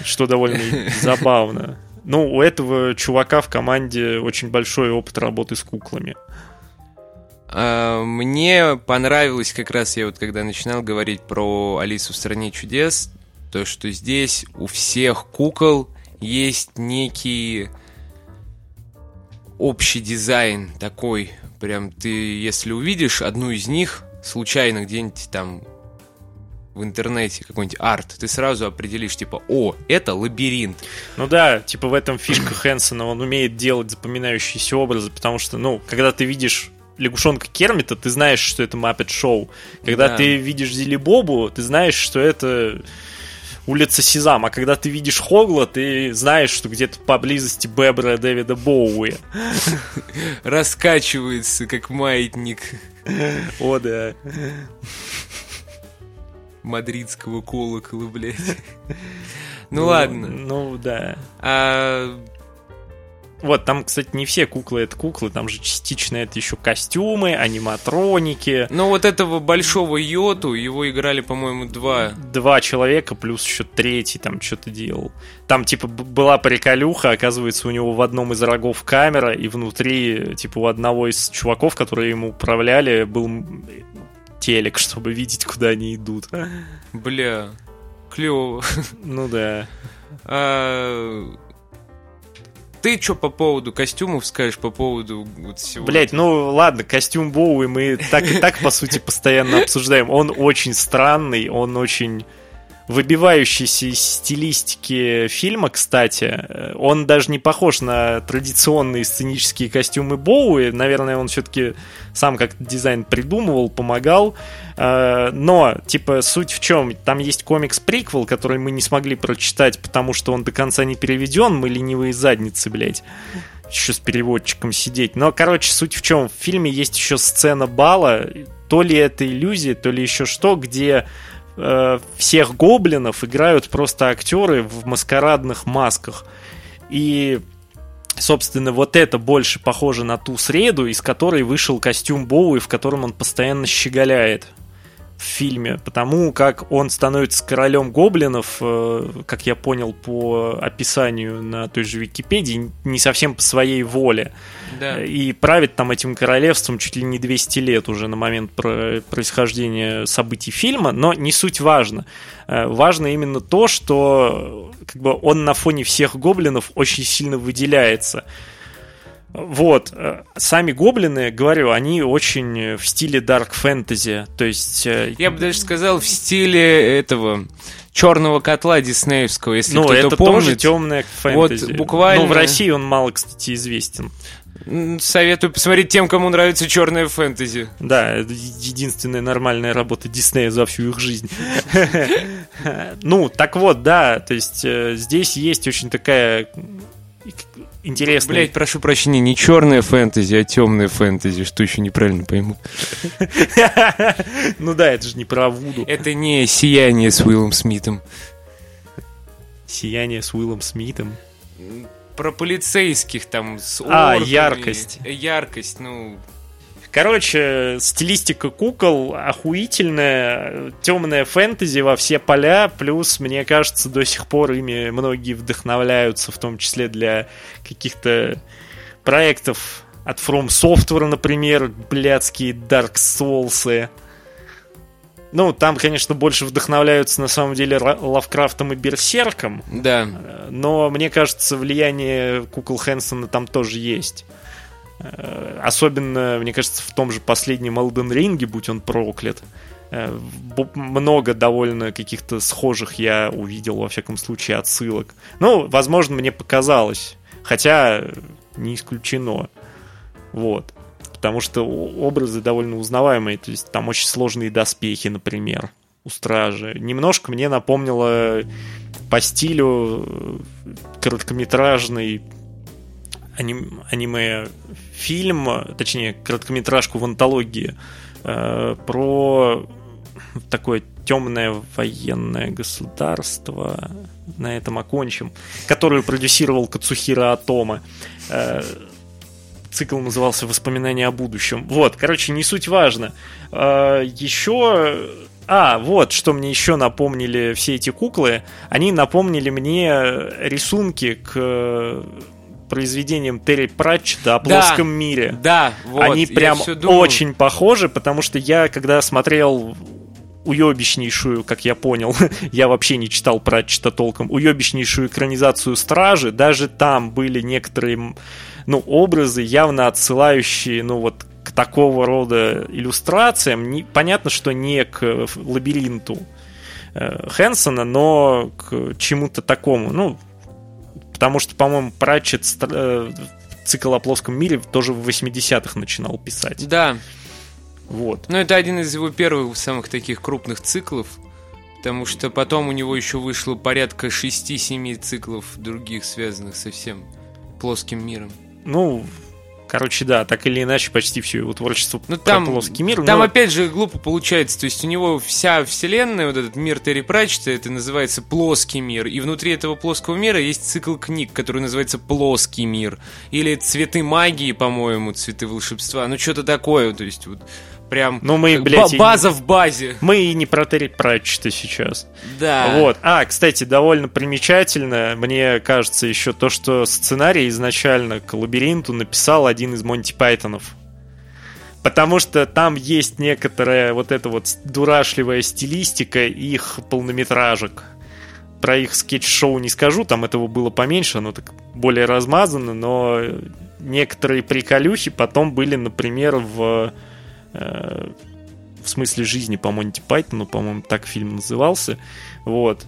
Что довольно забавно. Ну, у этого чувака в команде очень большой опыт работы с куклами. А, мне понравилось как раз, я вот когда начинал говорить про Алису в стране чудес, то, что здесь у всех кукол есть некий общий дизайн такой Прям ты, если увидишь одну из них, случайно где-нибудь там в интернете какой-нибудь арт, ты сразу определишь, типа, о, это лабиринт. Ну да, типа в этом фишка Хэнсона, он умеет делать запоминающиеся образы, потому что, ну, когда ты видишь лягушонка Кермита, ты знаешь, что это Маппет Шоу. Когда да. ты видишь Зили Бобу, ты знаешь, что это улица Сезам, а когда ты видишь Хогла, ты знаешь, что где-то поблизости Бебра Дэвида Боуи. Раскачивается, как маятник. О, да. Мадридского колокола, блядь. Ну, ну ладно. Ну, да. А вот, там, кстати, не все куклы это куклы, там же частично это еще костюмы, аниматроники. Ну, вот этого большого Йоту, его играли, по-моему, два. Два человека, плюс еще третий там что-то делал. Там, типа, была приколюха, оказывается, у него в одном из рогов камера, и внутри, типа, у одного из чуваков, которые ему управляли, был телек, чтобы видеть, куда они идут. Бля, клево. Ну да. Ты что по поводу костюмов скажешь, по поводу вот всего? Блять, ну ладно, костюм Боуи мы так и так, по сути, постоянно обсуждаем. Он очень странный, он очень выбивающийся из стилистики фильма, кстати. Он даже не похож на традиционные сценические костюмы Боуи. Наверное, он все-таки сам как дизайн придумывал, помогал. Э, но, типа, суть в чем? Там есть комикс-приквел, который мы не смогли прочитать, потому что он до конца не переведен. Мы ленивые задницы, блядь еще с переводчиком сидеть. Но, короче, суть в чем? В фильме есть еще сцена бала, то ли это иллюзия, то ли еще что, где э, всех гоблинов играют просто актеры в маскарадных масках. И собственно, вот это больше похоже на ту среду, из которой вышел костюм Боуи, в котором он постоянно щеголяет в фильме, потому как он становится королем гоблинов, э, как я понял по описанию на той же Википедии, не совсем по своей воле. Да. И правит там этим королевством чуть ли не 200 лет уже на момент происхождения событий фильма, но не суть важно. Э, важно именно то, что как бы он на фоне всех гоблинов очень сильно выделяется. Вот. Э, сами гоблины, говорю, они очень в стиле дарк фэнтези. То есть... Э, Я бы даже сказал, в стиле этого черного котла диснеевского, если ну, кто-то это помнит. тоже темная фэнтези. Вот буквально... Ну, в России он мало, кстати, известен. Советую посмотреть тем, кому нравится черная фэнтези. Да, это единственная нормальная работа Диснея за всю их жизнь. Ну, так вот, да, то есть э, здесь есть очень такая интересные... Блять, прошу прощения, не черная фэнтези, а темная фэнтези, что еще неправильно пойму. Ну да, это же не про Вуду. Это не «Сияние» с Уиллом Смитом. «Сияние» с Уиллом Смитом. Про полицейских там с А, яркость. Яркость, ну... Короче, стилистика кукол охуительная, темная фэнтези во все поля, плюс, мне кажется, до сих пор ими многие вдохновляются, в том числе для каких-то проектов от From Software, например, блядские Dark Souls. Ну, там, конечно, больше вдохновляются на самом деле Ра- Лавкрафтом и Берсерком, Да. но мне кажется, влияние кукол Хэнсона там тоже есть. Э, Особенно, мне кажется, в том же последнем Elden Ring, будь он проклят. Э, Много довольно каких-то схожих я увидел, во всяком случае, отсылок. Ну, возможно, мне показалось. Хотя не исключено. Вот. Потому что образы довольно узнаваемые. То есть там очень сложные доспехи, например, у стражи. Немножко мне напомнило по стилю э, короткометражный аниме-фильм, точнее, короткометражку в антологии э, про такое темное военное государство. На этом окончим. Которую продюсировал Кацухира Атома. Э, Цикл назывался «Воспоминания о будущем». Вот, короче, не суть важно. Э, Еще... А, вот, что мне еще напомнили все эти куклы. Они напомнили мне рисунки к произведениям Терри Пратчета о Да. плоском мире. Да, вот. Они прям очень похожи, потому что я, когда смотрел уебищнейшую, как я понял, я вообще не читал Пратчета толком, уебищнейшую экранизацию Стражи, даже там были некоторые, ну, образы, явно отсылающие, ну, вот к такого рода иллюстрациям. Не- понятно, что не к э, лабиринту э, Хэнсона, но к чему-то такому, ну, потому что, по-моему, Пратчет э, цикл о плоском мире тоже в 80-х начинал писать. Да, Вот. ну это один из его первых самых таких крупных циклов. Потому что потом у него еще вышло порядка 6-7 циклов других, связанных со всем плоским миром. Ну, короче, да, так или иначе, почти все его творчество Ну про там, плоский мир. там но- опять же глупо получается. То есть у него вся вселенная, вот этот мир Терри Пратчета, это называется плоский мир. И внутри этого плоского мира есть цикл книг, который называется плоский мир. Или цветы магии, по-моему, цветы волшебства. Ну что-то такое. То есть вот прям Ну, мы, блядь, база в базе. Мы и не про Терри Пратчета сейчас. Да. Вот. А, кстати, довольно примечательно, мне кажется, еще то, что сценарий изначально к лабиринту написал один из Монти Пайтонов. Потому что там есть некоторая вот эта вот дурашливая стилистика их полнометражек. Про их скетч-шоу не скажу, там этого было поменьше, оно так более размазано, но некоторые приколюхи потом были, например, в э, в смысле жизни по Монти Пайтону, по-моему, так фильм назывался. Вот.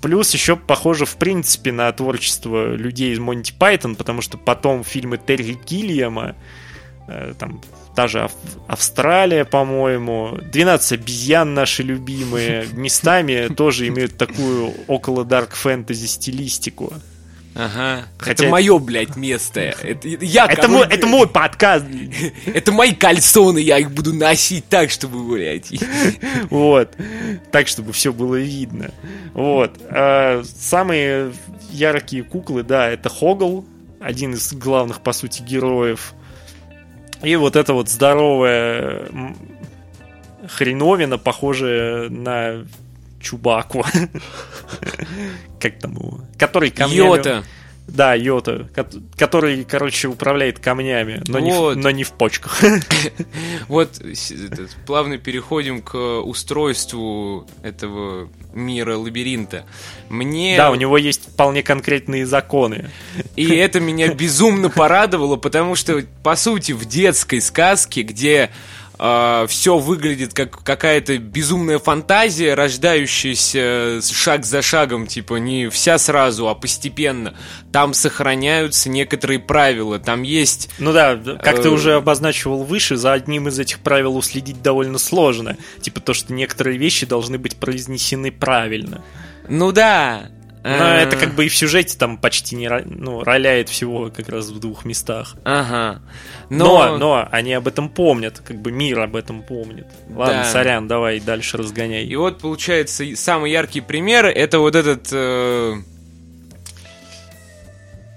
Плюс еще похоже, в принципе, на творчество людей из Монти Пайтон, потому что потом фильмы Терри Гиллиама, э, там, та же Ав- Австралия, по-моему, 12 обезьян наши любимые, местами тоже имеют такую около дарк фэнтези стилистику. Ага. Хотя- Это мое, блядь, место. Это, я Это король, мой, блядь. это мой подкаст. Это мои кальсоны, я их буду носить так, чтобы, блядь. Вот. Так, чтобы все было видно. Вот. А самые яркие куклы, да, это Хогл, один из главных, по сути, героев. И вот эта вот здоровая хреновина, похожая на Чубаку. Как там его? Который камнями... Йота. Да, Йота. ко- Который, короче, управляет камнями, но, не, в, Вот. но не в почках. Вот плавно переходим к устройству этого мира лабиринта. Мне Да, у него есть вполне конкретные законы. и это меня безумно порадовало, потому что по сути в детской сказке, где все выглядит как какая-то безумная фантазия, рождающаяся шаг за шагом, типа не вся сразу, а постепенно. Там сохраняются некоторые правила, там есть Ну да, как ты Э, уже обозначивал выше, за одним из этих правил уследить довольно сложно. Типа то, что некоторые вещи должны быть произнесены правильно. Ну да, Но это как бы и в сюжете там почти не ну, роляет всего как раз в двух местах. Ага. Но... но, но они об этом помнят, как бы мир об этом помнит. Ладно, да. сорян, давай дальше разгоняй. И вот получается самый яркий пример это вот этот э,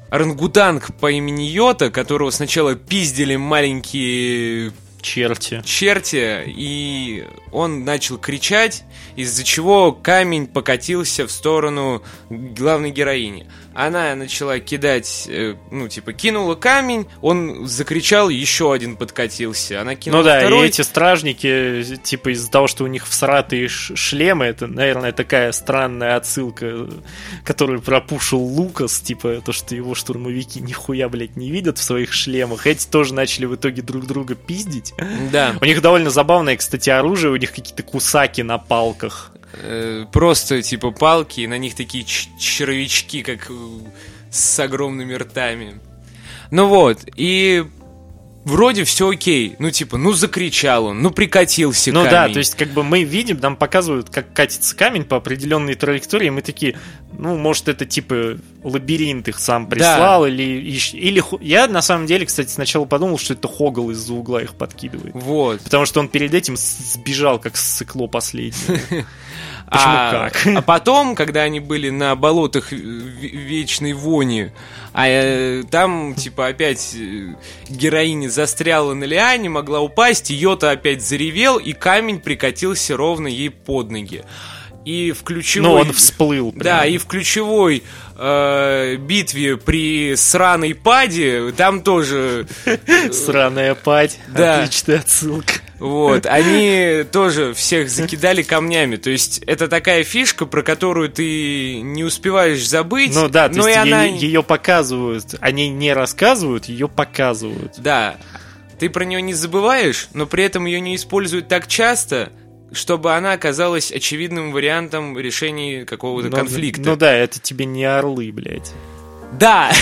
орангутанг по имени Йота, которого сначала пиздили маленькие черти. Черти, и он начал кричать, из-за чего камень покатился в сторону главной героини она начала кидать, э, ну, типа, кинула камень, он закричал, еще один подкатился. Она кинула Ну да, второй. и эти стражники, типа, из-за того, что у них всратые шлемы, это, наверное, такая странная отсылка, которую пропушил Лукас, типа, то, что его штурмовики нихуя, блядь, не видят в своих шлемах. Эти тоже начали в итоге друг друга пиздить. Да. У них довольно забавное, кстати, оружие, у них какие-то кусаки на палках. Э, просто типа палки, и на них такие червячки, как с огромными ртами. Ну вот, и вроде все окей. Ну, типа, ну закричал он, ну прикатился ну, камень. Ну да, то есть, как бы мы видим, нам показывают, как катится камень по определенной траектории, и мы такие, ну, может, это типа лабиринт их сам прислал, да. или, или... Я, на самом деле, кстати, сначала подумал, что это Хогл из-за угла их подкидывает. Вот. Потому что он перед этим сбежал, как сыкло последнее. Почему а, как? А потом, когда они были на болотах вечной вони, а э, там, типа, опять э, героиня застряла на лиане, могла упасть, Йота опять заревел, и камень прикатился ровно ей под ноги. И в ключевой... Но он всплыл. Прям. Да, и в ключевой э, битве при сраной паде, там тоже... Сраная падь. Да. Отличная отсылка. Вот, они тоже всех закидали камнями. То есть это такая фишка, про которую ты не успеваешь забыть. Ну да, то но есть и она... ее показывают. Они не рассказывают, ее показывают. Да. Ты про нее не забываешь, но при этом ее не используют так часто, чтобы она оказалась очевидным вариантом решения какого-то ну, конфликта. Ну да, это тебе не орлы, блядь. Да!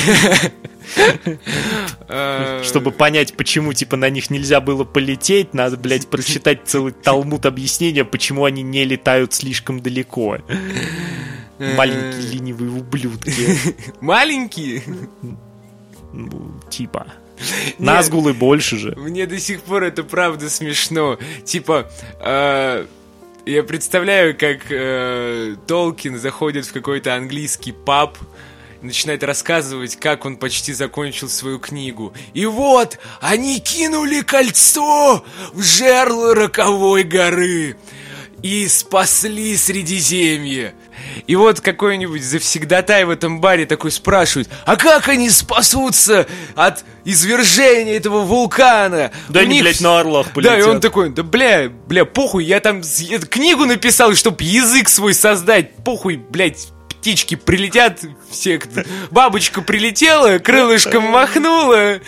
Чтобы понять, почему, типа, на них нельзя было полететь, надо, блядь, прочитать целый талмуд объяснения, почему они не летают слишком далеко. Маленькие ленивые ублюдки. Маленькие? Ну, типа. Назгулы больше же. Мне до сих пор это правда смешно. Типа, э, я представляю, как э, Толкин заходит в какой-то английский паб, начинает рассказывать, как он почти закончил свою книгу. И вот, они кинули кольцо в жерло роковой горы и спасли Средиземье. И вот какой-нибудь завсегдатай в этом баре такой спрашивает, а как они спасутся от извержения этого вулкана? Да они, них... блядь, на орлах полетят. Да, и он такой, да бля, бля, похуй, я там книгу написал, чтобы язык свой создать, похуй, блядь, птички прилетят, все, бабочка прилетела, крылышком махнула,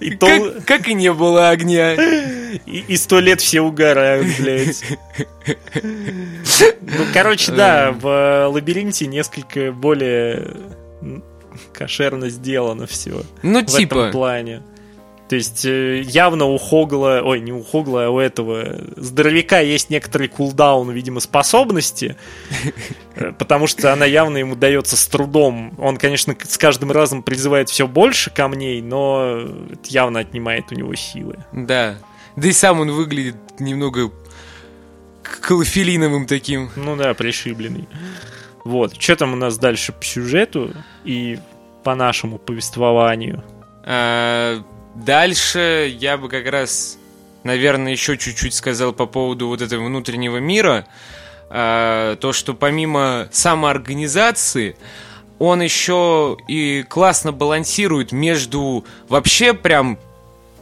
и как, то... как и не было огня. И сто лет все угорают, блядь. Ну, короче, да, в лабиринте несколько более кошерно сделано все. Ну, в типа. В этом плане. То есть э, явно у Хогла, ой, не у Хогла, а у этого здоровяка есть некоторый кулдаун, видимо, способности, э, потому что она явно ему дается с трудом. Он, конечно, с каждым разом призывает все больше камней, но это явно отнимает у него силы. Да. Да и сам он выглядит немного клофелиновым таким. Ну да, пришибленный. Вот. Что там у нас дальше по сюжету и по нашему повествованию? А, Дальше я бы как раз, наверное, еще чуть-чуть сказал по поводу вот этого внутреннего мира. А, то, что помимо самоорганизации, он еще и классно балансирует между вообще прям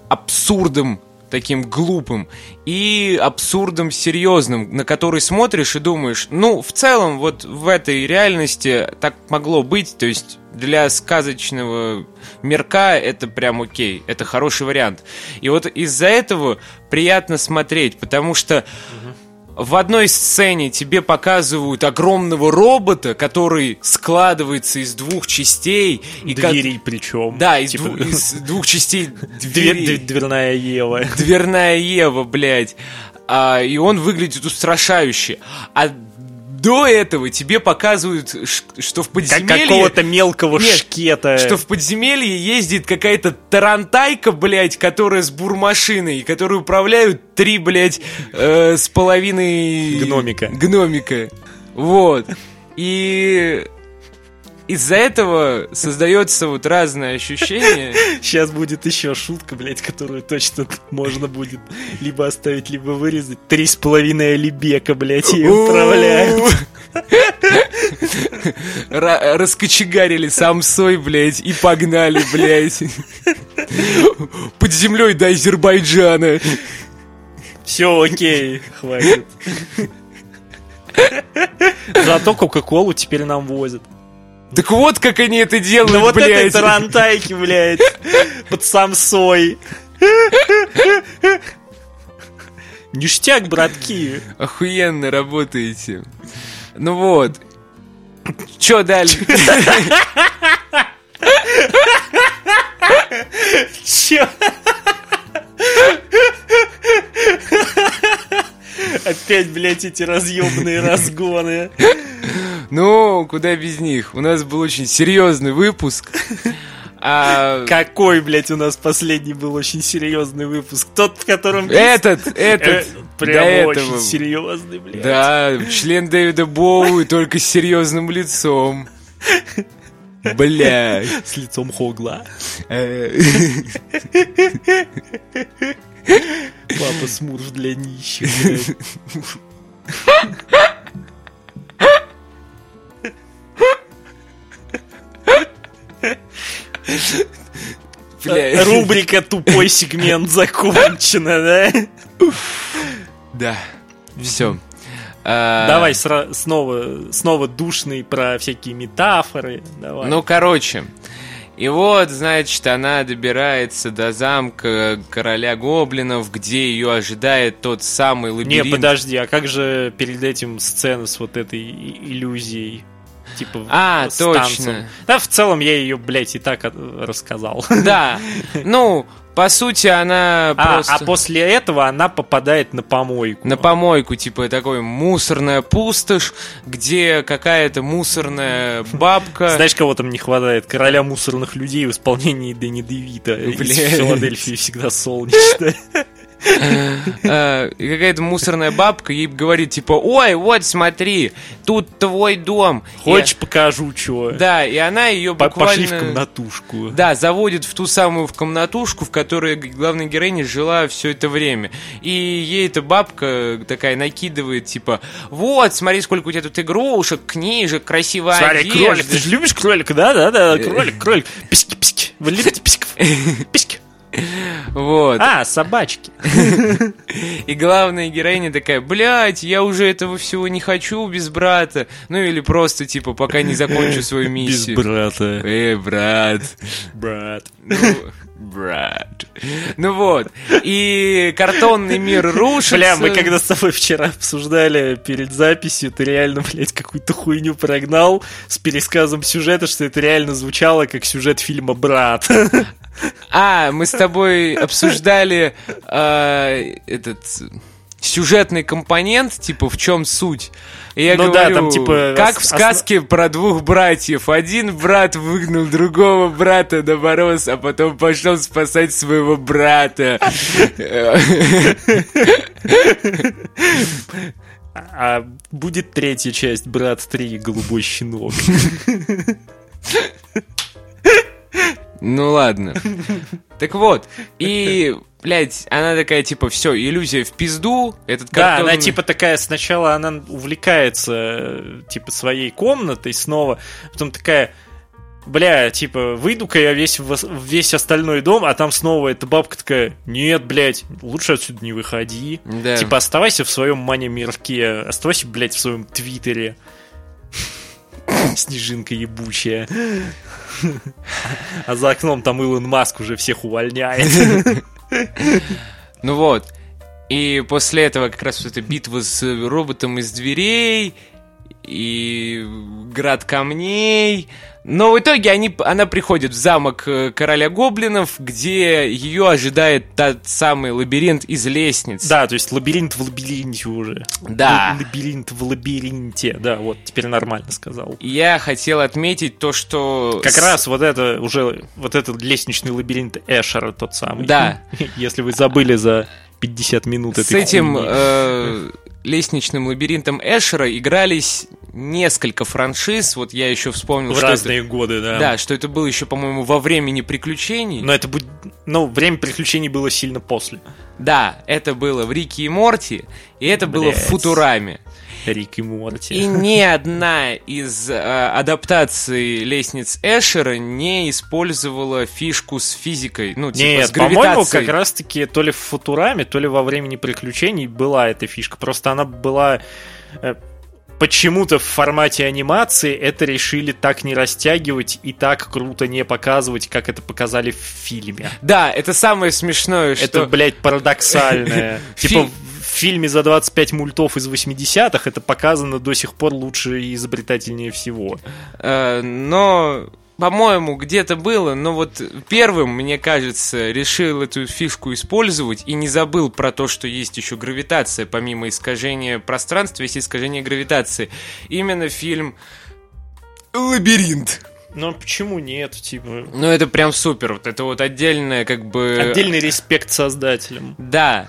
абсурдом таким глупым и абсурдом серьезным, на который смотришь и думаешь, ну, в целом, вот в этой реальности так могло быть, то есть для сказочного мерка это прям окей, это хороший вариант. И вот из-за этого приятно смотреть, потому что угу в одной сцене тебе показывают огромного робота, который складывается из двух частей. И дверей как... причем. Да, из, типа... дву... из двух частей дверей. Дверная Ева. Дверная Ева, блядь. А, и он выглядит устрашающе. А до этого тебе показывают, что в Как подземелье... какого-то мелкого Нет, шкета. Что в подземелье ездит какая-то тарантайка, блядь, которая с бурмашиной, которую управляют три, блядь, э, с половиной... Гномика. Гномика. Вот. И из-за этого создается вот разное ощущение. Сейчас будет еще шутка, блядь, которую точно можно будет либо оставить, либо вырезать. Три с половиной алибека, блядь, и управляют. Ра- Раскочегарили самсой, блядь, и погнали, блядь. Под землей до Азербайджана. Все, окей, хватит. Зато Кока-Колу теперь нам возят. Так вот, как они это делают, Ну вот этой блядь. тарантайки, блядь, под самсой. Ништяк, братки. Охуенно работаете. Ну вот. Чё дальше? Чё? Опять, блядь, эти разъемные разгоны. Ну, куда без них. У нас был очень серьезный выпуск. А Какой, блядь, у нас последний был очень серьезный выпуск? Тот, в котором... этот, Э, этот, до Прям этого. очень серьезный, блядь. Да, член Дэвида Боуи, только с серьезным лицом. Бля. С лицом Хогла. Папа Смурф для нищих. Бля. Рубрика «Тупой сегмент» закончена, да? Да. Все. А, Давай сра- снова, снова душный про всякие метафоры. Давай. Ну, короче. И вот, значит, она добирается до замка короля гоблинов, где ее ожидает тот самый Не, лабиринт. подожди, а как же перед этим сцена с вот этой иллюзией? Типа, А, с точно. Да, в целом я ее, блядь, и так рассказал. Да. Ну, по сути, она А, просто... а после этого она попадает на помойку. На помойку, типа, такой мусорная пустошь, где какая-то мусорная бабка... Знаешь, кого там не хватает? Короля мусорных людей в исполнении Дэнни Девита. Из. Филадельфии всегда солнечно. э, какая-то мусорная бабка ей говорит, типа, ой, вот смотри, тут твой дом. Хочешь, покажу? И- да, и она ее буквально... Пошли в комнатушку. Да, заводит в ту самую в комнатушку, в которой главная героиня жила все это время. И ей эта бабка такая накидывает, типа, вот, смотри, сколько у тебя тут игрушек, книжек, красивая Смотри, одежда. кролик, ты же любишь кролика, да? Да, да, кролик, кролик. Письки, письки. Вы любите письков? Вот. А, собачки. И главная героиня такая, блядь, я уже этого всего не хочу без брата. Ну или просто, типа, пока не закончу свою Без миссию. брата. Э, брат. Брат. Брат. Ну вот. И картонный мир рушится. Бля, мы когда с тобой вчера обсуждали перед записью, ты реально, блядь, какую-то хуйню прогнал с пересказом сюжета, что это реально звучало как сюжет фильма «Брат». А, мы с тобой обсуждали э, этот сюжетный компонент, типа, в чем суть. И я Ну да, говорю, там, типа, как в сказке про двух братьев. Один брат выгнал другого брата на мороз, а потом пошел спасать своего брата. А будет третья часть «Брат 3. Голубой щенок». Ну ладно. Так вот, и, блядь, она такая, типа, все, иллюзия в пизду, этот Да, картонный- она типа такая, сначала она увлекается типа своей комнатой снова, потом такая, бля, типа, выйду-ка я весь весь остальной дом, а там снова эта бабка такая, нет, блядь, лучше отсюда не выходи. Да. Типа, оставайся в своем мане-мирке, оставайся, блядь, в своем твиттере. Снежинка ебучая. А за окном там Илон Маск уже всех увольняет. Ну вот. И после этого как раз вот эта битва с роботом из дверей. и град камней. Но в итоге они, она приходит в замок э, короля гоблинов, где ее ожидает тот самый лабиринт из лестниц. Да, то есть лабиринт в лабиринте уже. Да. Лабиринт в лабиринте. Да, вот, теперь нормально сказал. Я хотел отметить то, что... Как раз вот это уже, вот этот лестничный лабиринт Эшера тот самый. Да. Если вы забыли за 50 минут этой С этим э, лестничным лабиринтом Эшера игрались несколько франшиз. Вот я еще вспомнил, в что разные это... годы, да. Да, что это было еще, по-моему, во времени приключений. Но это будет... Ну, время приключений было сильно после. Да, это было в Рике и Морти, и это было в. Футураме. Рик и Морти. И ни одна из э, адаптаций лестниц Эшера не использовала фишку с физикой, ну, типа Нет, с по-моему, как раз-таки то ли в Футураме, то ли во времени приключений была эта фишка. Просто она была... э, Почему-то в формате анимации это решили так не растягивать и так круто не показывать, как это показали в фильме. Да, это самое смешное, что... Это, блядь, парадоксальное. Типа в фильме за 25 мультов из 80-х это показано до сих пор лучше и изобретательнее всего. Э, но, по-моему, где-то было, но вот первым, мне кажется, решил эту фишку использовать и не забыл про то, что есть еще гравитация, помимо искажения пространства, есть искажение гравитации. Именно фильм «Лабиринт». Но почему нет, типа... Ну, это прям супер, вот это вот отдельное, как бы... Отдельный респект создателям. Да.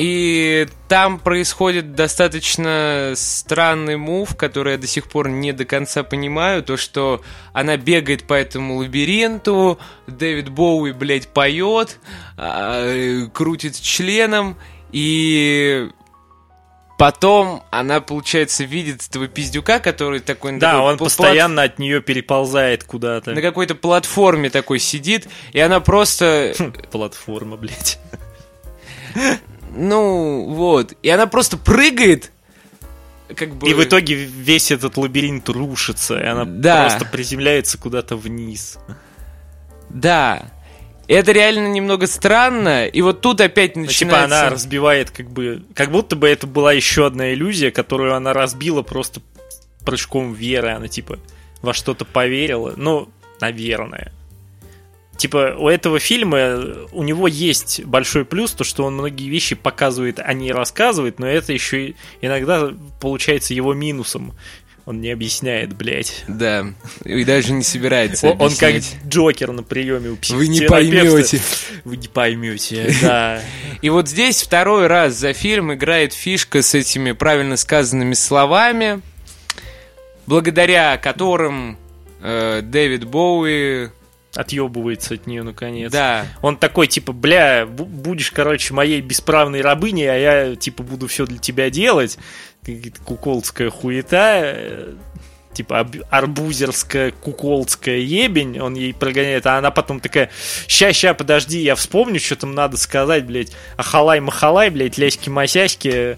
И там происходит достаточно странный мув, который я до сих пор не до конца понимаю. То, что она бегает по этому лабиринту, Дэвид Боуи, блядь, поет, а, крутит членом, и потом она, получается, видит этого пиздюка, который такой... Да, такой он пл- постоянно от нее переползает куда-то. на какой-то платформе такой сидит, и она просто Платформа, блядь. Ну, вот. И она просто прыгает, как бы... И в итоге весь этот лабиринт рушится, и она Да. просто приземляется куда-то вниз. Да. Это реально немного странно. И вот тут опять Ну, начинается... Типа она разбивает как бы... Как будто бы это была еще одна иллюзия, которую она разбила просто прыжком веры. Она типа во что-то поверила. Ну, наверное. Типа, у этого фильма, э, у него есть большой плюс, то, что он многие вещи показывает, а не рассказывает, но это еще иногда получается его минусом. Он не объясняет, блядь. Да. И даже не собирается О- Он как. Джокер на приеме у Вы не психотерапевта. поймете. Вы не поймете, да. И вот здесь второй раз за фильм играет фишка с этими правильно сказанными словами, благодаря которым э, Дэвид Боуи... Отъебывается от нее наконец. Да, Он такой, типа, бля, бу- будешь, короче, моей бесправной рабыней, а я, типа, буду все для тебя делать. Какая-то куколдская хуета. э, Типа арбузерская, куколдская ебень, он ей прогоняет, а она потом такая, ща, ща, подожди, я вспомню, что там надо сказать, блядь, ахалай-махалай, блядь, ляськи-масяськи,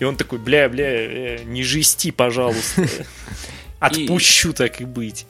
и он такой, бля, бля, э, не жести, пожалуйста, отпущу так и быть.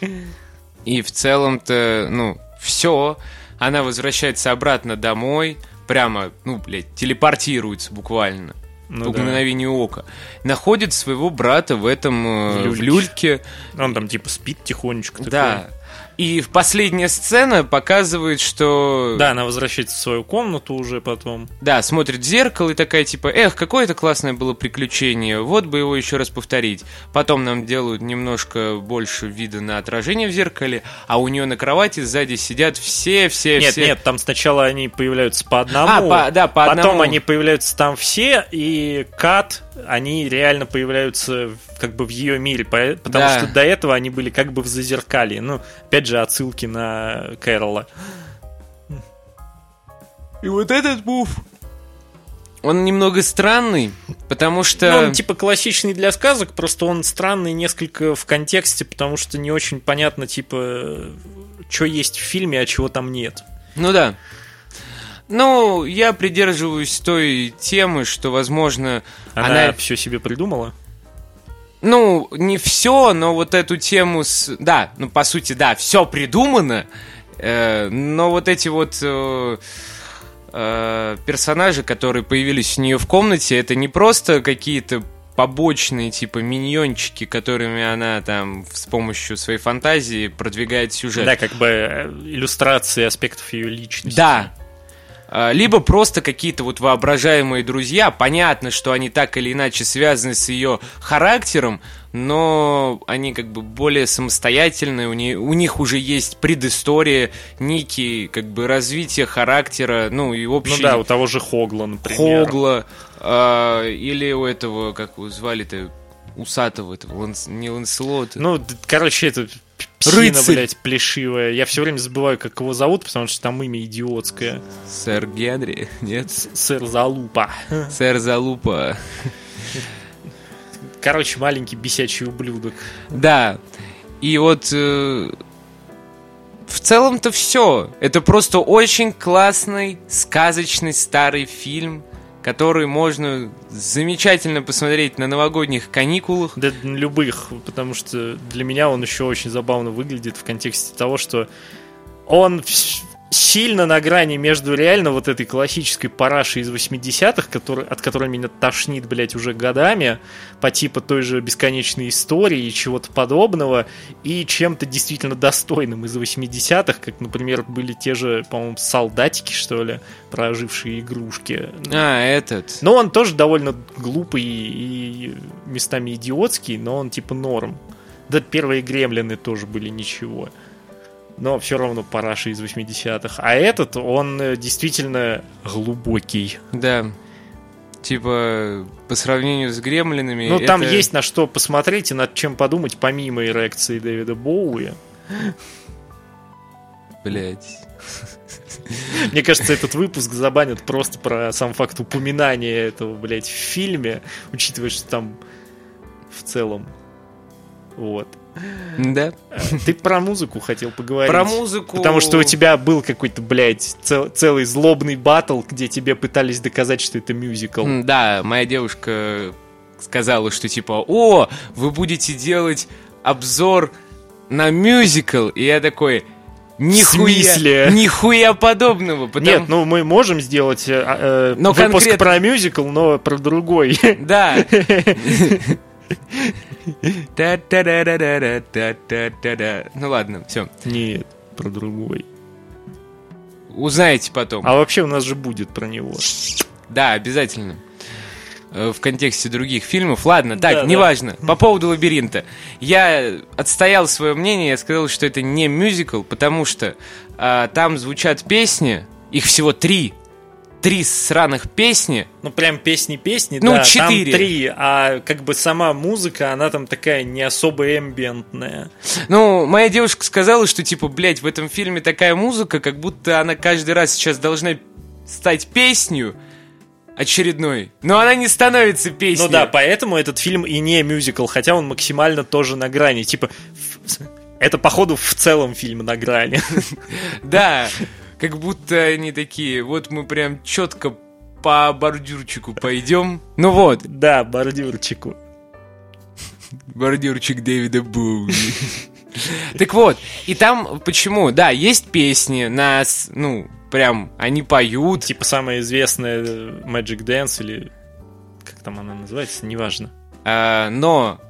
И в целом-то, ну, все. Она возвращается обратно домой. Прямо, ну, блядь, телепортируется буквально. Ну по да. мгновению ока. Находит своего брата в этом э, В в люльке. люльке. Он там, типа, спит тихонечко. такой. Да. И в последняя сцена показывает, что... Да, она возвращается в свою комнату уже потом. Да, смотрит в зеркало и такая типа, эх, какое это классное было приключение, вот бы его еще раз повторить. Потом нам делают немножко больше вида на отражение в зеркале, а у нее на кровати сзади сидят все, все, Нет, все. нет, там сначала они появляются по одному. А, по- да, по Потом одному. они появляются там все, и Кат, они реально появляются как бы в ее мире, по- потому Да. что до этого они были как бы в зазеркалье. Ну, опять же, отсылки на Кэрола. И вот этот мув, он немного странный, потому Ну, что... он типа классичный для сказок, просто он странный несколько в контексте, потому что не очень понятно, типа, что есть в фильме, а чего там нет. Ну да. Ну, я придерживаюсь той темы, что, возможно, Она, она все себе придумала. Ну, не все, но вот эту тему с... Да, ну, по сути, да, все придумано, э, но вот эти вот э, э, персонажи, которые появились у нее в комнате, это не просто какие-то побочные, типа, миньончики, которыми она там с помощью своей фантазии продвигает сюжет. Да, как бы э, иллюстрации аспектов ее личности. Да. А, Либо просто какие-то вот воображаемые друзья. Понятно, что они так или иначе связаны с ее характером, но они как бы более самостоятельные, у, не- у них уже есть предыстория, некие как бы развитие характера, ну и Ну общий да, у того же Хогла, например. Хогла, а, или у этого, как его звали-то, усатого этого, Ланс- не Ланселота. Ну, короче, это псина, Рыцарь. блядь, плешивая. Я все время забываю, как его зовут, потому что там имя идиотское. Сэр Генри, нет? С- Сэр Залупа. Сэр Залупа. Короче, маленький бесячий ублюдок. Да. И вот э, в целом-то все. Это просто очень классный, сказочный старый фильм, который можно замечательно посмотреть на новогодних каникулах. Да любых, потому что для меня он еще очень забавно выглядит в контексте того, что он сильно на грани между реально вот этой классической парашей из 80-х, который, от которой меня тошнит, блядь, уже годами, по типу той же бесконечной истории и чего-то подобного, и чем-то действительно достойным из 80-х, как, например, были те же, по-моему, солдатики, что ли, про ожившие игрушки. А, этот. Но он тоже довольно глупый и местами идиотский, но он типа норм. Да первые гремлины тоже были ничего. Но все равно параши из 80-х. А этот, он э, действительно глубокий. Да. Типа, по сравнению с гремлинами... Ну, там это- есть на что посмотреть и над чем подумать, помимо эрекции Дэвида Боуи. Блять. Мне кажется, этот выпуск забанят просто про сам факт упоминания этого, блядь, в фильме, учитывая, что там в целом... Вот. Да. Ты про музыку хотел поговорить. Про музыку... Потому что у тебя был какой-то, блядь, цел- целый злобный батл, где тебе пытались доказать, что это мюзикл. Да, моя девушка сказала, что типа, о, вы будете делать обзор на мюзикл. И я такой, нихуя, смысле? нихуя подобного. Потому... Нет, ну мы можем сделать э, э, Но выпуск конкретно- про мюзикл, но про другой. Да. Ну ладно, все. Нет, про другой. Узнаете потом. А вообще у нас же будет про него. Да, обязательно. Э, В контексте других фильмов. Ладно, так, Да, да. неважно. По поводу лабиринта. Я отстоял свое мнение, я сказал, что это не мюзикл, потому что а, там звучат песни, их всего три. Три сраных песни. Ну, прям песни-песни, Ну, да, четыре. там три, а как бы сама музыка, она там такая не особо эмбиентная. Ну, моя девушка сказала, что, типа, блядь, в этом фильме такая музыка, как будто она каждый раз сейчас должна стать песнью очередной. Но она не становится песней. Ну да, поэтому этот фильм и не мюзикл, хотя он максимально тоже на грани. Типа, это, походу, в целом фильм на грани. Да, как будто они такие, вот мы прям четко по бордюрчику пойдем. Ну вот, Да, бордюрчику. бордюрчик Дэвида Боуи. Так вот, и там почему? Да, есть песни, нас, ну, прям, они поют. Типа самая известная э, Magic Dance или как там она называется, неважно. А, но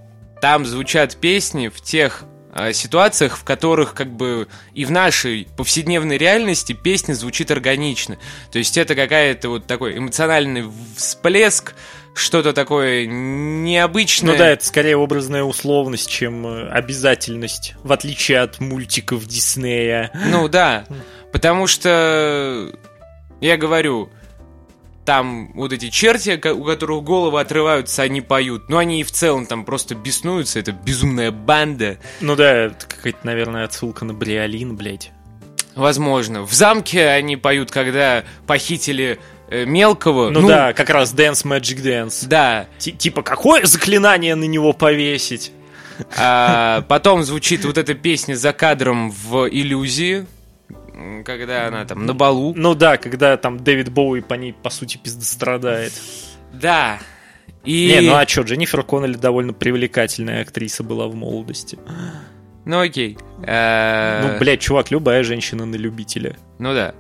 там звучат песни в тех ситуациях, в которых как бы и в нашей повседневной реальности песня звучит органично. То есть это какая-то вот такой эмоциональный всплеск, что-то такое необычное. Ну да, это скорее образная условность, чем э, обязательность, в отличие от мультиков Диснея. Ну да, потому что я говорю, там вот эти черти, у которых головы отрываются, они поют. Но они и в целом там просто беснуются, это безумная банда. Ну да, это какая-то, наверное, отсылка на Бриолин, блядь. Возможно. В замке они поют, когда похитили э, мелкого. Ну, да, как раз Dance Magic Dance. Да. Ти- типа, какое заклинание на него повесить? А потом звучит вот эта песня за кадром в иллюзии, когда она там на балу. Ну да, когда там Дэвид Боуи по ней, по сути, пиздострадает. Да. И... Не, ну а чё, Дженнифер Коннелли довольно привлекательная актриса была в молодости. Ну окей. Э, Ну, блядь, чувак, любая женщина на любителя. Ну да.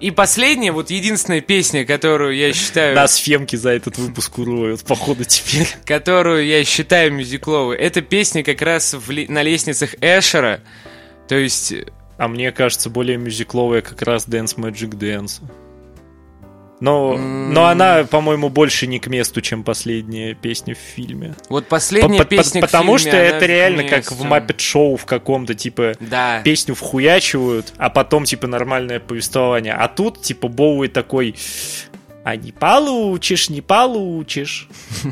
И последняя, вот единственная песня, которую я считаю... Нас фемки за этот выпуск уроют, походу, теперь. Которую я считаю мюзикловой. Это песня как раз в, на лестницах Эшера. То есть... А мне кажется, более мюзикловая как раз Dance Magic Dance. Но, но она, по-моему, больше не к месту, чем последняя песня в фильме. Вот последняя По- по- песня к Потому фильме, что это реально как в. Маппет Шоу в каком-то, типа, Да. песню вхуячивают, а потом, типа, нормальное повествование. А тут, типа, Боуи такой... А не получишь, не получишь.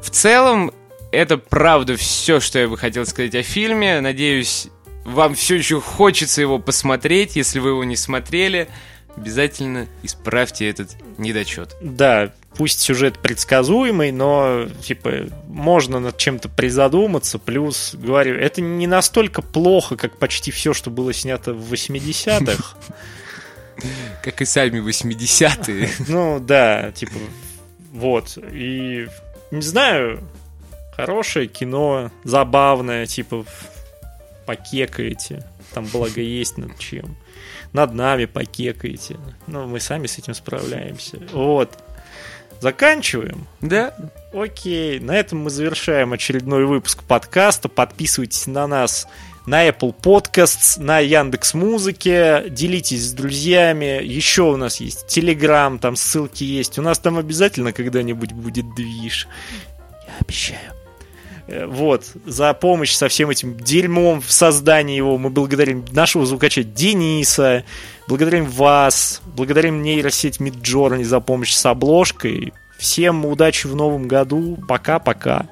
В целом, это правда все, что я бы хотел сказать о фильме. Надеюсь, вам все еще хочется его посмотреть. Если вы его не смотрели, обязательно исправьте этот недочет. Да, пусть сюжет предсказуемый, но, типа, можно над чем-то призадуматься. Плюс, говорю, это не настолько плохо, как почти все, что было снято в 80-х. Как и сами 80-е. Ну, да, типа, вот. И, не знаю, хорошее кино, забавное, типа, покекаете. Там, благо, есть над чем. Над нами покекаете. Ну, мы сами с этим справляемся. Вот. Заканчиваем. Да? Окей, на этом мы завершаем очередной выпуск подкаста. Подписывайтесь на нас на Apple Podcasts, на Яндекс Музыке, делитесь с друзьями. Еще у нас есть Telegram, там ссылки есть. У нас там обязательно когда-нибудь будет движ. Я обещаю. Э, Вот, за помощь со всем этим дерьмом в создании его мы благодарим нашего звукача Дениса, благодарим вас, благодарим нейросеть Midjourney за помощь с обложкой. Всем удачи в новом году. Пока-пока.